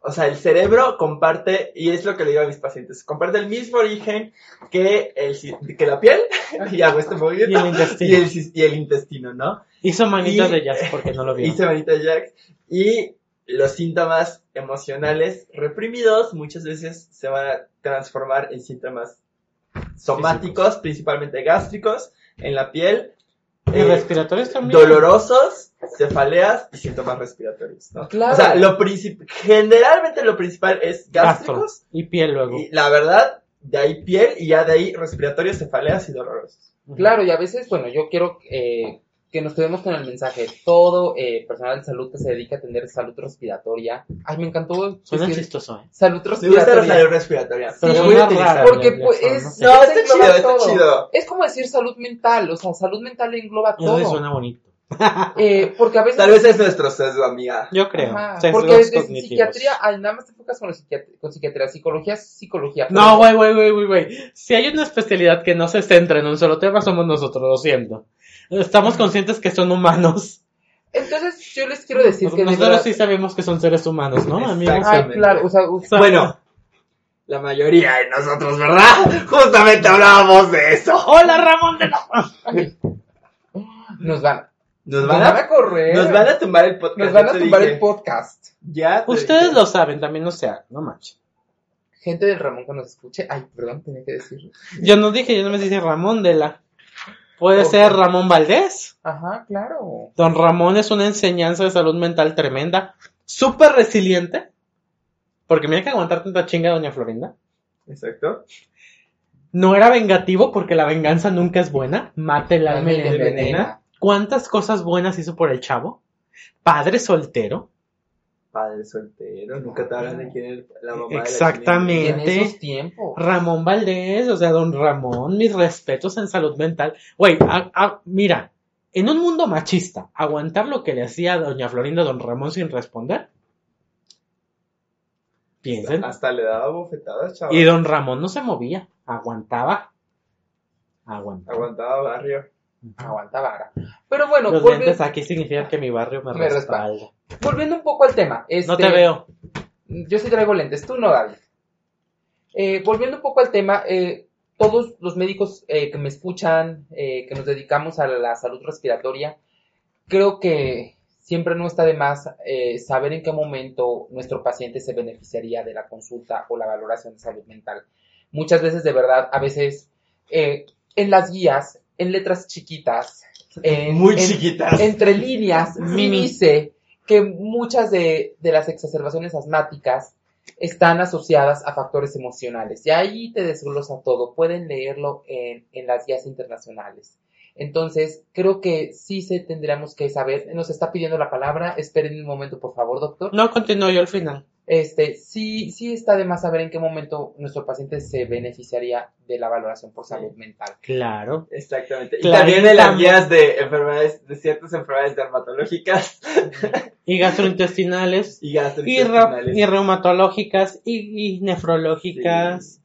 o sea, el cerebro comparte, y es lo que le digo a mis pacientes, comparte el mismo origen que, el, que la piel, y hago este movimiento, Y el intestino. y el, sis- y el intestino, ¿no? Hizo manitas de jazz porque no lo vio. Hice manita Jack. Y los síntomas emocionales reprimidos muchas veces se van a transformar en síntomas somáticos, principalmente gástricos, en la piel, ¿Y eh, respiratorios también? dolorosos, cefaleas y síntomas respiratorios. ¿no? Claro. O sea, lo princip- generalmente lo principal es Gastro. gástricos Y piel luego. y la verdad, de ahí piel y ya de ahí respiratorios, cefaleas y dolorosos. Claro, y a veces, bueno, yo quiero eh, que nos quedemos con el mensaje. Todo eh, personal de salud que se dedica a atender salud respiratoria. Ay, me encantó. Suena decir chistoso, ¿eh? Salud Me gusta la respiratoria. salud respiratoria. Pero Sí, suena raro. Porque pues, es. No, es está chido, está chido. Es como decir salud mental, o sea, salud mental engloba Eso todo. suena bonito. Eh, porque a veces... Tal vez es nuestro sesgo, amiga. Yo creo. Ajá, porque desde cognitivos. psiquiatría, ay, nada más te enfocas con, la psiquiatría, con psiquiatría, psicología es psicología. No, güey, güey, güey, güey, güey. Si hay una especialidad que no se centra en un solo tema, somos nosotros, lo siento. Estamos conscientes que son humanos. Entonces, yo les quiero decir que de Nosotros verdad- sí sabemos que son seres humanos, ¿no, amigos? Claro, o sea, u- O sea, Bueno, la mayoría de nosotros, ¿verdad? Justamente hablábamos de eso. Hola, Ramón de la... nos van, Nos nos van van a, a correr. nos van a tumbar el podcast. Nos van ya a tumbar dije. el podcast. Ya. te Ustedes dije. lo saben, también no sea, no manches. Gente del Ramón que nos escuche. Ay, perdón, tenía que decirlo. Yo no dije, yo no me dije Ramón de la... Puede ser Ramón Valdés. Ajá, claro. Don Ramón es una enseñanza de salud mental tremenda. Súper resiliente. Porque mira que aguantar tanta chinga Doña Florinda. Exacto. No era vengativo porque la venganza nunca es buena. Mate el alma y envenena. ¿Cuántas cosas buenas hizo por el chavo? Padre soltero. Padre soltero. Nunca te hablan de quién es la mamá de la Exactamente. En esos tiempos. Ramón Valdés, o sea, don Ramón, mis respetos en salud mental. Güey, mira, en un mundo machista, aguantar lo que le hacía a doña Florinda a don Ramón sin responder. Piensen. Hasta, hasta le daba bofetadas, chaval. Y don Ramón no se movía, aguantaba. Aguantaba. Aguantaba barrio. Aguanta vara. Pero bueno, Los lentes aquí significa que mi barrio me, Me respalda. volviendo un poco al tema. Este, No te veo. Yo sí traigo lentes, tú no, David. Eh, volviendo un poco al tema, eh, todos los médicos eh, que me escuchan, que nos dedicamos a la salud respiratoria, creo que siempre no está de más saber en qué momento nuestro paciente se beneficiaría de la consulta o la valoración de salud mental. Muchas veces, de verdad, a veces en las guías, en letras chiquitas, en- Muy en- chiquitas. entre líneas, sí Mimi. dice que muchas de, de las exacerbaciones asmáticas están asociadas a factores emocionales. Y ahí te desglosa todo. Pueden leerlo en, en las guías internacionales. Entonces, creo que sí se tendríamos que saber. Nos está pidiendo la palabra. Esperen un momento, por favor, doctor. No, continúo yo al final. Este, sí, sí está de más saber en qué momento nuestro paciente se beneficiaría de la valoración por salud mental. Claro. Exactamente. Y también de las guías de enfermedades, de ciertas enfermedades dermatológicas Y gastrointestinales. y Y, re- gastrointestinales. y reumatológicas. Y, y nefrológicas.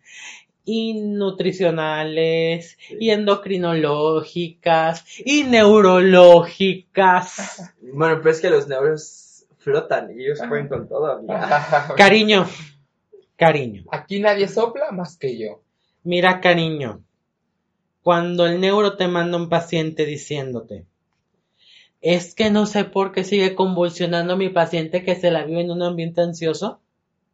Y nutricionales. Sí. Y endocrinológicas. Y neurológicas. Bueno, pero es que los neuros flotan y ellos pueden con todo, amiga. Cariño. Cariño. Aquí nadie sopla más que yo. Mira, cariño, cuando el neuro te manda un paciente diciéndote, es que no sé por qué sigue convulsionando mi paciente que se la vive en un ambiente ansioso,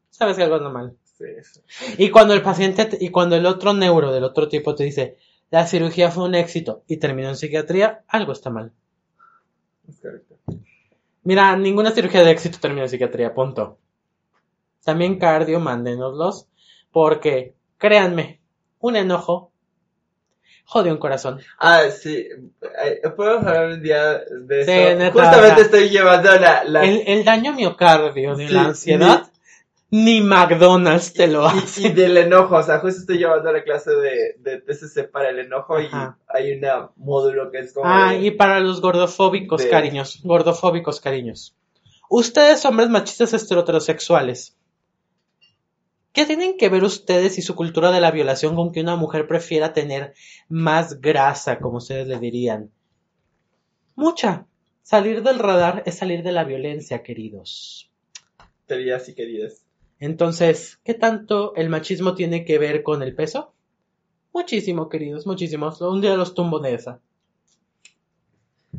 sabes que algo anda mal. Sí, sí. Y cuando el paciente, te- y cuando el otro neuro del otro tipo te dice, la cirugía fue un éxito y terminó en psiquiatría, algo está mal. Es correcto. Mira, ninguna cirugía de éxito termina en psiquiatría, punto. También cardio, mándenoslos, porque, créanme, un enojo jode un corazón. Ah, sí. Podemos hablar un día de Sí, eso. neta, Justamente o sea, estoy llevando la... la- El, el daño miocardio de Sí, la ansiedad, ni McDonald's te lo y, hace. y del enojo, o sea, justo estoy llevando la clase de, de TCC para el enojo Ajá. y hay un módulo que es como... Ah, de- y para los gordofóbicos de- cariños, gordofóbicos cariños. Ustedes, hombres machistas heterosexuales, ¿qué tienen que ver ustedes y su cultura de la violación con que una mujer prefiera tener más grasa, como ustedes le dirían? Mucha. Salir del radar es salir de la violencia, queridos. Queridas y queridas. Entonces, ¿qué tanto el machismo tiene que ver con el peso? Muchísimo, queridos, muchísimo. Un día los tumbo de esa.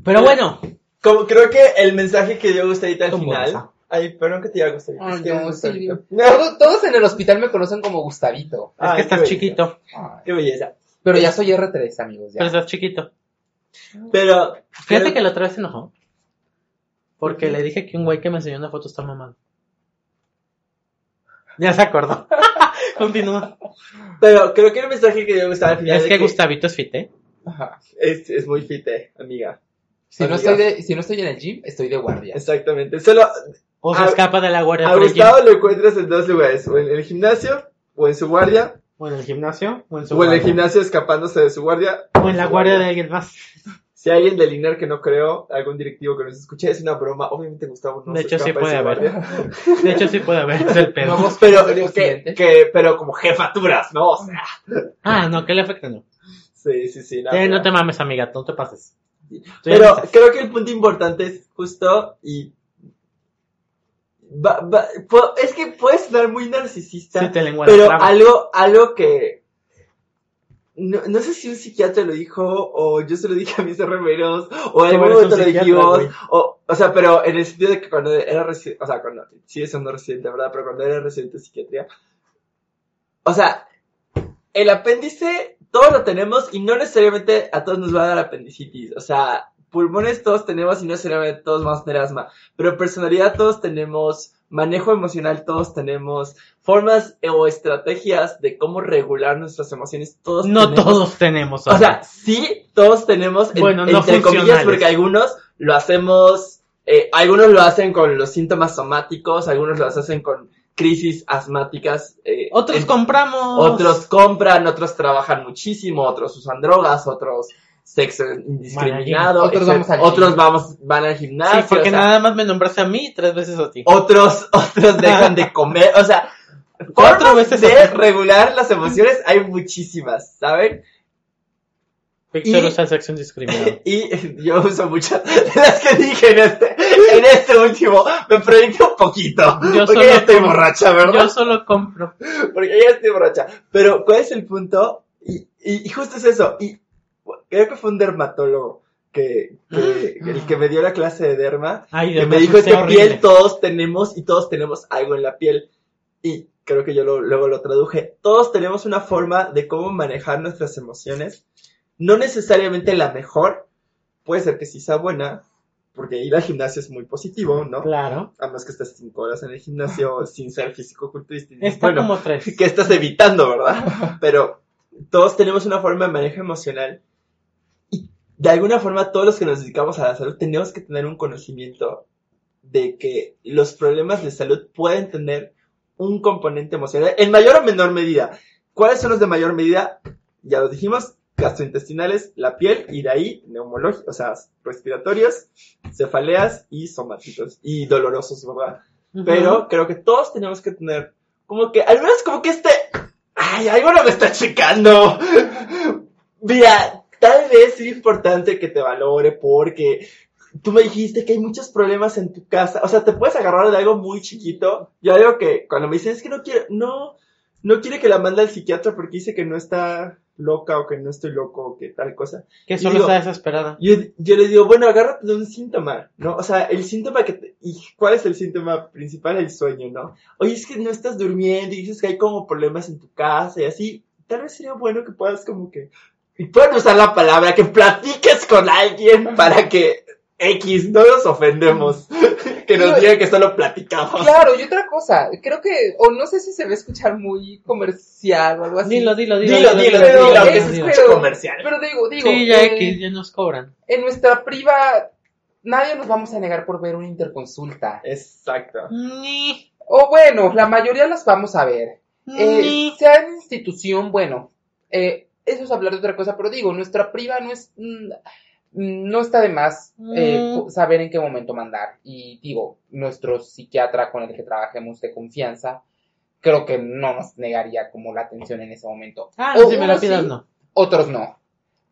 Pero bueno, Como creo que el mensaje que dio Gustavita al Tumbo final... esa. Ay, perdón que te diga Gustavita. Ay, es que no, sí. Todos, todos en el hospital me conocen como Gustavito. es Ay, que estás chiquito. Ay. Qué belleza. Pero ya soy R3, amigos. Ya. Pero estás chiquito. Pero... Fíjate que la otra vez se enojó. Porque le dije que un güey que me enseñó una foto está mamado. Ya se acordó. Continúa. Pero creo que el mensaje que dio Gustavo al final Es de que Gustavito es fit, ¿eh? Ajá. es, es muy fite, amiga. Si no, Amiga. estoy de, si no estoy en el gym, estoy de guardia. Exactamente. Solo O se A- escapa de la guardia a. Gustavo lo encuentras en dos lugares, o en el gimnasio, o en su guardia, O en el gimnasio, o en su o en el gimnasio escapándose de su guardia. O en la guardia de alguien más. Si hay alguien del INER que no creo, algún directivo que nos escuche, es una broma. Obviamente Gustavo no De hecho, sí puede haber. De hecho, sí puede haber, es el pedo. Nuevos Pero, que, que, pero como jefaturas, ¿no? O sea, Ah, no, que le afecta, no. sí, sí, sí. no, Eh, no te mames, amiga, no te pases. Tú Pero creo que el punto importante es justo y... va- va- po- es que puedes sonar muy narcisista, Sí te lengua la pero algo, algo que... No, no sé si un psiquiatra lo dijo, o yo se lo dije a mis remeros, o en algún momento lo dijimos, o, o sea, pero en el sentido de que cuando era residente, o sea, cuando sigue siendo residente, ¿verdad? Pero cuando era residente de psiquiatría, o sea, el apéndice, todos lo tenemos y no necesariamente a todos nos va a dar apendicitis. O sea, pulmones todos tenemos y no necesariamente todos vamos a tener asma. Pero personalidad todos tenemos, manejo emocional todos tenemos, formas o estrategias de cómo regular nuestras emociones todos No tenemos. todos tenemos. O sea, sí, todos tenemos, en- Bueno, no entre comillas, porque algunos lo hacemos, eh, algunos lo hacen con los síntomas somáticos, algunos lo hacen con crisis asmáticas. eh, otros en- compramos. otros compran, otros trabajan muchísimo, otros usan drogas, otros sexo indiscriminado, Otros vamos al otros vamos, van al gimnasio, Sí, porque o sea, nada más me nombraste a mí tres veces a ti. otros, otros dejan de comer, o sea, Cuatro veces de regular las emociones hay muchísimas, ¿saben? Víctor y- usa el sexo indiscriminado. Y yo uso muchas de las que dije en este, en este último, me proyecté un poquito, Yo porque solo ya estoy borracha, ¿verdad? Yo solo compro. Porque ya estoy borracha. Pero, ¿cuál es el punto? Y, y, y justo es eso. Y creo que fue un dermatólogo que, que, el que me dio la clase de derma, Ay, que me dijo es que horrible. piel todos tenemos y todos tenemos algo en la piel. Y creo que yo lo- luego lo traduje. Todos tenemos una forma de cómo manejar nuestras emociones. No necesariamente la mejor. Puede ser que sí sea buena. Porque ir al gimnasio es muy positivo, ¿no? Claro. A menos que estés cinco horas en el gimnasio sin ser físico-culturista. Está bueno, como tres. que estás evitando, ¿verdad? Pero todos tenemos una forma de manejo emocional de alguna forma todos los que nos dedicamos a la salud tenemos que tener un conocimiento de que los problemas de salud pueden tener un componente emocional, en mayor o menor medida. ¿Cuáles son los de mayor medida? Ya lo dijimos, gastrointestinales, la piel, y de ahí neumológicos, o sea, respiratorios, cefaleas y somáticos, y dolorosos, ¿verdad? Pero creo que todos tenemos que tener, como que, al menos como que este, ay, algo no me está checando. Mira, tal vez es importante que te valore porque tú me dijiste que hay muchos problemas en tu casa. O sea, te puedes agarrar de algo muy chiquito. Yo digo que cuando me dicen es que no quiere, no, no quiere que la mande al psiquiatra porque dice que no está loca o que no estoy loco o que tal cosa. Que solo digo, está desesperada. Yo, yo le digo, bueno, agárrate de un síntoma, ¿no? O sea, el síntoma que te- ¿Y cuál es el síntoma principal? El sueño, ¿no? Oye, es que no estás durmiendo y dices que hay como problemas en tu casa y así. Tal vez sería bueno que puedas como que... Y pueden usar la palabra, que platiques con alguien para que X, no nos ofendemos. que nos digan que solo platicamos. Claro, y otra cosa, creo que, o no sé si se va a escuchar muy comercial o algo así. Dilo, dilo, dilo. Dilo, dilo, dilo, que es- se dilo. escucha pero- comercial. Pero digo, digo, Sí, ya eh, X, ya nos cobran. en nuestra priva, nadie nos vamos a negar por ver una interconsulta. Exacto. Ni, O bueno, la mayoría las vamos a ver. Eh, ni. sea en institución, bueno, eh, eso es hablar de otra cosa, pero digo, nuestra priva no es, mm, no está de más eh, Mm. saber en qué momento mandar. Y digo, nuestro psiquiatra con el que trabajemos de confianza, creo que no nos negaría como la atención en ese momento. Ah, O no, si me la pidas, sí, no. Otros no.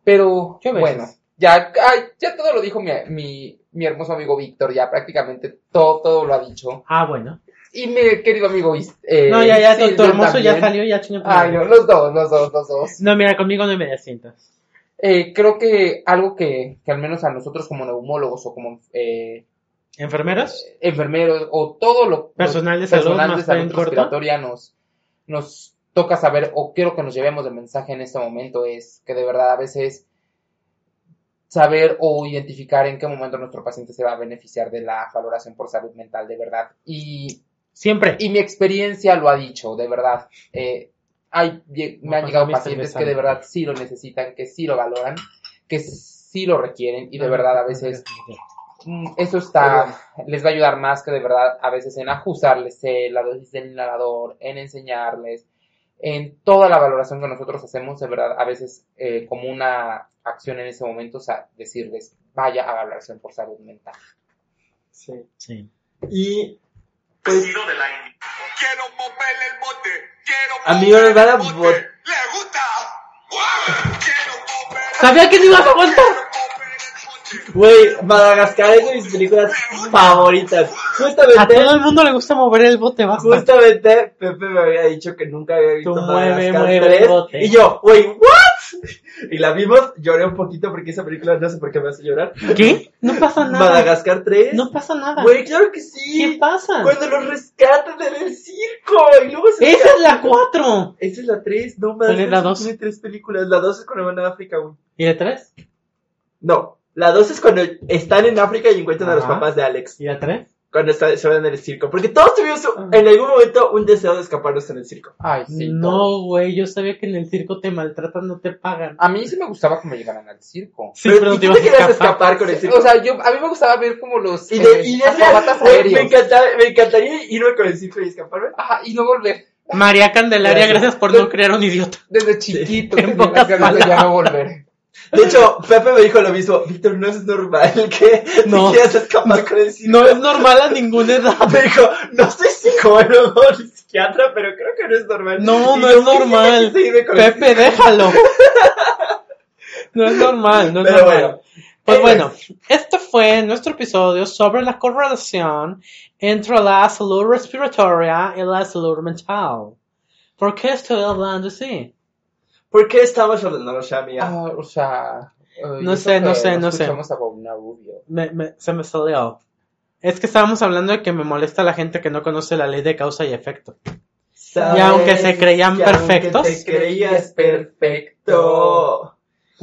Pero bueno, ya, ay, ya todo lo dijo mi, mi, mi hermoso amigo Víctor, ya prácticamente todo, todo lo ha dicho. Ah, bueno. Y mi querido amigo eh, No, ya, ya, Silvio hermoso ya salió, ya chingó tu Ay, no, los dos, los dos, los dos. No, mira, conmigo no hay medias cintas. Eh, creo que algo que, que al menos a nosotros como neumólogos o como eh, ¿Enfermeros? enfermeros o todo lo Personal de salud, personal de salud respiratoria nos, nos toca saber o quiero que nos llevemos de mensaje en este momento es que de verdad a veces saber o identificar en qué momento nuestro paciente se va a beneficiar de la valoración por salud mental de verdad y Siempre. y mi experiencia lo ha dicho, de verdad. Eh, hay, No me han pasa llegado pacientes de que de verdad sí lo necesitan, que sí lo valoran, que sí lo requieren y de verdad a veces mm, eso está, les va a ayudar más que de verdad a veces en ajustarles la dosis del inhalador, en enseñarles, en toda la valoración que nosotros hacemos, de verdad a veces eh, como una acción en ese momento, o sea, decirles, vaya a valoración por salud mental. Sí. Sí. Y pues, de la India. Quiero moverle el bote. Quiero Amigo, moverle me van a bot- Le gusta. Sabía que no ibas a aguantar. Güey, Madagascar es de mis películas favoritas. A Justamente, todo el mundo le gusta mover el bote, basta. justamente, Pepe me había dicho que nunca había visto Tú mueve, Madagascar mueve 3. el bote. Y yo, güey, ¿what? Y la vimos, lloré un poquito porque esa película no sé por qué me hace llorar. ¿Qué? No pasa nada. Madagascar 3. No pasa nada. Güey, claro que sí. ¿Qué pasa? Cuando los rescatan del circo y luego se Esa es la escapan. 4. Esa es la 3, no ¿Cuál es la dos? Tiene tres películas. La 2 es cuando van a África, güey. ¿Y la 3? No, la 2 es cuando están en África y encuentran a los Ajá. papás de Alex. ¿Y la 3? Cuando está, se van en el circo. Porque todos tuvimos en algún momento un deseo de escaparnos en el circo. Ay, sí. No, güey, yo sabía que en el circo te maltratan, no te pagan. A mí sí me gustaba que me llevaran al circo. Sí, pero, pero ¿y te tú ibas te a querías escapar. escapar con el circo? O sea, yo, a mí me gustaba ver como los y de, eh, y de acrobatas güey, me, encantaba, me encantaría irme con el circo y escaparme. Ajá, y no volver. María Candelaria, Gracias. gracias por no crear un idiota. Desde chiquito. En tenía las pocas ganas de ya palabras. no volver. De hecho, Pepe me dijo lo mismo. Víctor, no es normal que No. te quieras escapar con el circo. No es normal a ninguna edad. Me dijo, no soy psicólogo ni psiquiatra, pero creo que no es normal. No, Y no es ¿qué normal. Pepe, déjalo. No es normal, no es Pero normal. bueno. Pues bueno, este fue nuestro episodio sobre la correlación entre la salud respiratoria y la salud mental. ¿Por qué estoy hablando así? ¿Por qué estamos ordenando, Shami? Ah, o sea. eh, No sé, no que sé, no sé. a Rubio. Me- me- se me salió. Es que esamos hablando de que me molesta la gente que no conoce la ley de causa y efecto. ¿Sabes Y aunque se creían que perfectos. te creías perfecto.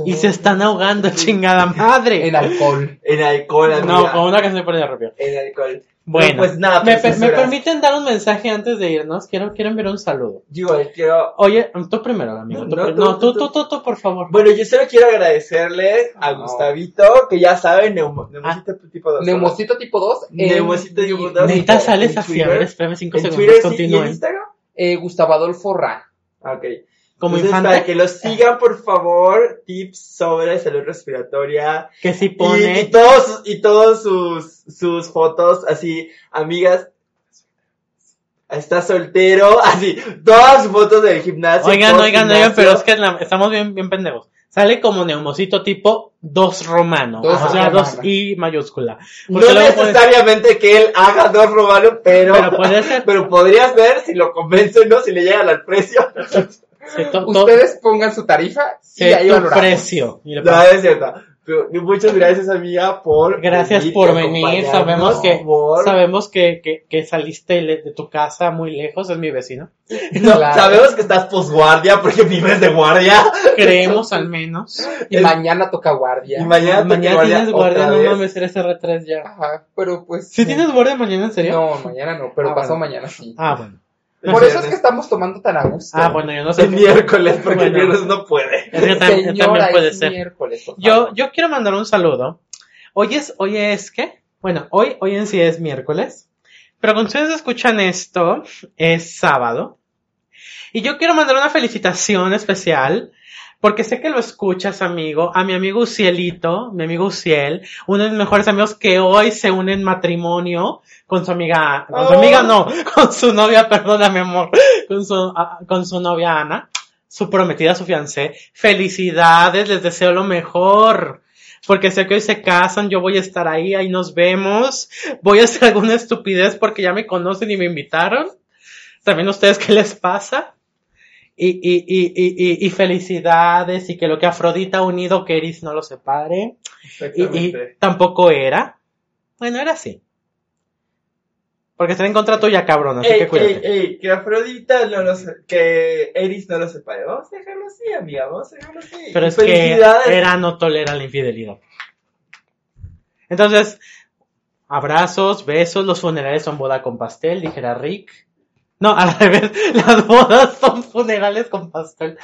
Y se están ahogando, chingada madre. En alcohol. En alcohol, amiga. No, con una canción por rápido. En alcohol. Bueno, pues nada, ¿me, per- me permiten dar un mensaje antes de irnos? Quiero, quiero enviar un saludo. Yo quiero Oye, tú primero, amigo. No, tú, no, tú, no, tú, tú, tú, tú, tú, por favor. Bueno, yo solo quiero agradecerle a No. Gustavito, que ya saben, neumo, neumocito tipo 2. Neumocito tipo 2. Neumocito tipo 2. Neta, sales en así. A Twitter. ver, espérame En segundos. Twitter. Instagram. Eh, Gustavo Adolfo Ra. Ah, Ok. Como Entonces, infante, para que los sigan, por favor, tips sobre salud respiratoria. que sí Y, y pone. todos, y todos sus, sus fotos, así, amigas. Está soltero, así, todas sus fotos del gimnasio. Oigan, oigan, oigan, gimnasio. pero es que la- estamos bien, bien pendejos. Sale como neumocito tipo 2 romano. Dos o sea, romano. 2 I mayúscula. No Porque necesariamente que él haga dos romanos, pero, Pero puede ser. pero podrías ver si lo convencen, ¿no? Si le llegan al precio. Sí, to- to- Ustedes pongan su tarifa y ahí tu valoramos. precio. Y le No, pongo- es cierto. Muchas gracias, amiga, por Gracias venir por venir. Sabemos que, por- sabemos que, que, que saliste de tu casa muy lejos, es mi vecino. No, Claro. Sabemos que estás posguardia porque vives de guardia. Creemos al menos. Y El- mañana toca guardia. Y mañana, toca mañana tienes guardia, no mames, eres R3 ya. Ajá, pero pues. ¿Sí tienes guardia mañana, en serio? No, mañana no, pero Ah, pasado bueno. mañana sí. Ah, bueno. Por eso es que estamos tomando tan a gusto. Ah, bueno, yo no sé. El miércoles, porque el Bueno. viernes no puede. Es que tam- Señora, también puede es ser. miércoles, Yo, yo quiero mandar un saludo. Hoy es, hoy es qué? Bueno, hoy, hoy en sí es miércoles. Pero cuando ustedes escuchan esto, es sábado. Y yo quiero mandar una felicitación especial. Porque sé que lo escuchas, amigo, a mi amigo Ucielito, mi amigo Uciel, uno de mis mejores amigos que hoy se une en matrimonio con su amiga, con su Oh. amiga no, con su novia, perdóname amor, con su, ah, con su novia Ana, su prometida, su fiancé. Felicidades, les deseo lo mejor. Porque sé que hoy se casan, yo voy a estar ahí, ahí nos vemos. Voy a hacer alguna estupidez porque ya me conocen y me invitaron. También ustedes, ¿qué les pasa? Y, y, y, y, felicidades y que lo que Afrodita ha unido, que Eris no lo separe. Y, tampoco era. Bueno, era así. Porque está en contra tuya, cabrón, así Ey, que cuídate. ey, ey, que Afrodita no lo que Eris no lo separe. Vamos a dejarlo así, amiga, vamos a dejarlo así. Pero es que. Era no tolera la infidelidad. Entonces, abrazos, besos, los funerales son boda con pastel, dijera Rick. No, al revés, las bodas son funerales con pastel.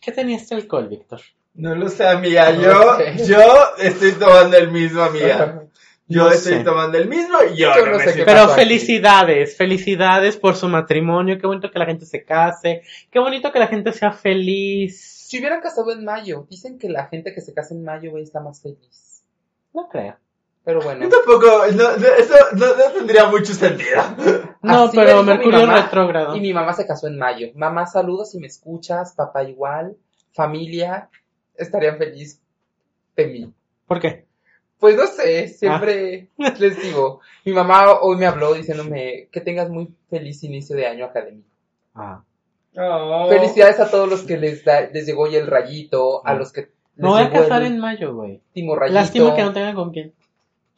¿Qué tenía este alcohol, Víctor? No lo sé, amiga. No yo, sé. yo estoy tomando el mismo, amiga. Yo No estoy sé. tomando el mismo y yo, Yo no sé qué Pero aquí? felicidades, felicidades por su matrimonio, qué bonito que la gente se case, qué bonito que la gente sea feliz. Si hubieran casado en mayo, dicen que la gente que se casa en mayo güey, está más feliz. No creo. Pero bueno. Yo tampoco, no, no, eso no, no tendría mucho sentido. No, Así pero Mercurio mamá, retrógrado. Y mi mamá se casó en mayo. Mamá, saludos si me escuchas. Papá igual. Familia, estarían feliz de mí. ¿Por qué? Pues no sé, siempre les digo. Mi mamá hoy me habló diciéndome que tengas muy feliz inicio de año académico. Ah. Oh. Felicidades a todos los que les, da- les llegó ya el rayito, a Mm. los que les Me voy a casar el en mayo, güey. Lástima que no tengan con quién.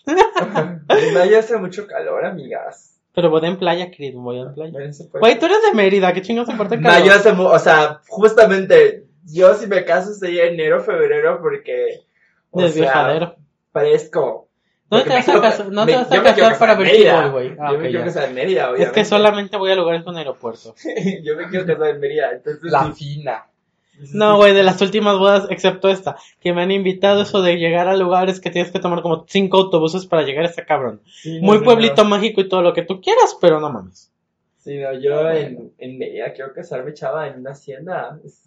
En mayo hace mucho calor, amigas. Pero voy en playa, querido, voy en playa. Güey, tú eres de Mérida, ¿qué chingados importa el calor? Mayo hace, o sea, justamente, yo si me caso sería enero, febrero, porque, o Desviajadero. sea, parezco. ¿Dónde porque te vas a casar? ¿No te vas a casar para ver fútbol, güey? Ah, Yo me quiero casar en Mérida, Es obviamente. que solamente voy a lugares con aeropuerto. yo me quiero casar en Mérida, entonces... La sí. fina. No, güey, de las últimas bodas, excepto esta, que me han invitado eso de llegar a lugares que tienes que tomar como cinco autobuses para llegar a este cabrón. Sí, Muy no, pueblito no. mágico y todo lo que tú quieras, pero no mames. Sí, no, yo en, en Mérida quiero casarme, chava, en una hacienda. Es,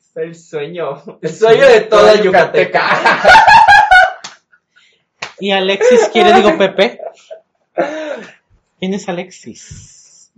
es el sueño. El sueño de toda Yucateca. Y Alexis quiere, digo, Pepe. ¿Quién es Alexis?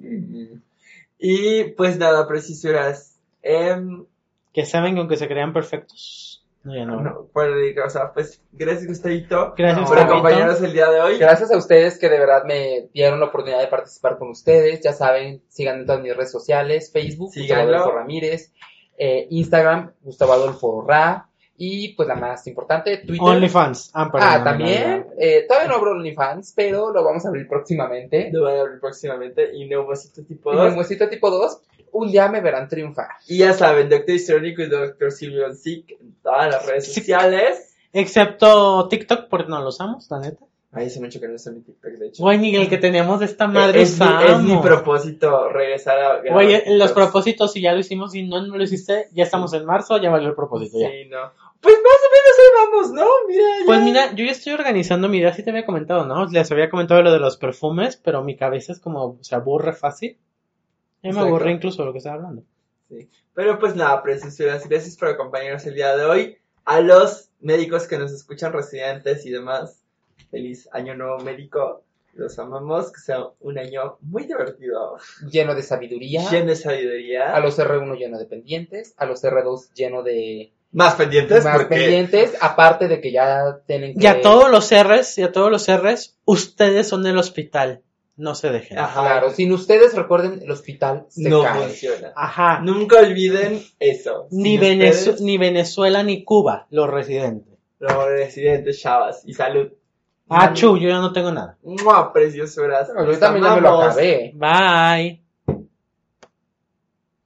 Y pues nada, precisuras. Em, Que saben que aunque se crean perfectos. No, ya no. no, o sea, pues gracias Gustavito Gracias, por Gustavito. acompañarnos el día de hoy. Gracias a ustedes que de verdad me dieron la oportunidad de participar con ustedes. Ya saben, sigan en todas mis redes sociales, Facebook, Gustavo Síganlo. Adolfo Ramírez, eh, Instagram, Gustavo Adolfo Ra, y pues la más importante, Twitter. OnlyFans. Ah, perdón, ah, también, eh, todavía no abro OnlyFans, pero lo vamos a abrir próximamente. Lo voy a abrir próximamente. Y Neumocito tipo Y 2. Neumocito tipo 2, un día me verán triunfar. Y ya saben, Doctor Histriónico y Doctor Silvio Sick en todas las redes Sí. sociales. Excepto TikTok, porque no lo usamos, la neta. Ahí se me que no está mi TikTok, de hecho. Güey, ni el que teníamos de esta madre es, mi, es mi propósito regresar a Güey, en los propósitos, si ya lo hicimos y no, no lo hiciste, ya estamos en marzo, ya valió el propósito ya. Sí, no. Pues más o menos ahí vamos, ¿no? Mira, ya. Pues mira, yo ya estoy organizando mi idea, sí te había comentado, ¿no? Les había comentado lo de los perfumes, pero mi cabeza es como, se aburre fácil. Ya me Exacto. aburre incluso de lo que estaba hablando. Pero pues nada, preciosuras, gracias por acompañarnos el día de hoy. A los médicos que nos escuchan, residentes y demás, feliz año nuevo médico. Los amamos, que sea un año muy divertido, Lleno de sabiduría. lleno de sabiduría. A los R1 lleno de pendientes. A los R2 lleno de Más pendientes, más porque pendientes. Aparte de que ya tienen que... Y a todos los R's, y a todos los R's, ustedes son el hospital. No se dejen. Ajá. Claro, sin ustedes recuerden, el hospital se no cae. funciona. Ajá. Nunca olviden eso. Ni, Sin Venezu- ustedes, ni Venezuela ni Cuba, los residentes. Los residentes, chavas. Y salud. Ah, chu, yo ya no tengo nada. Mua, preciosuras. Yo también ya me lo acabé. Bye.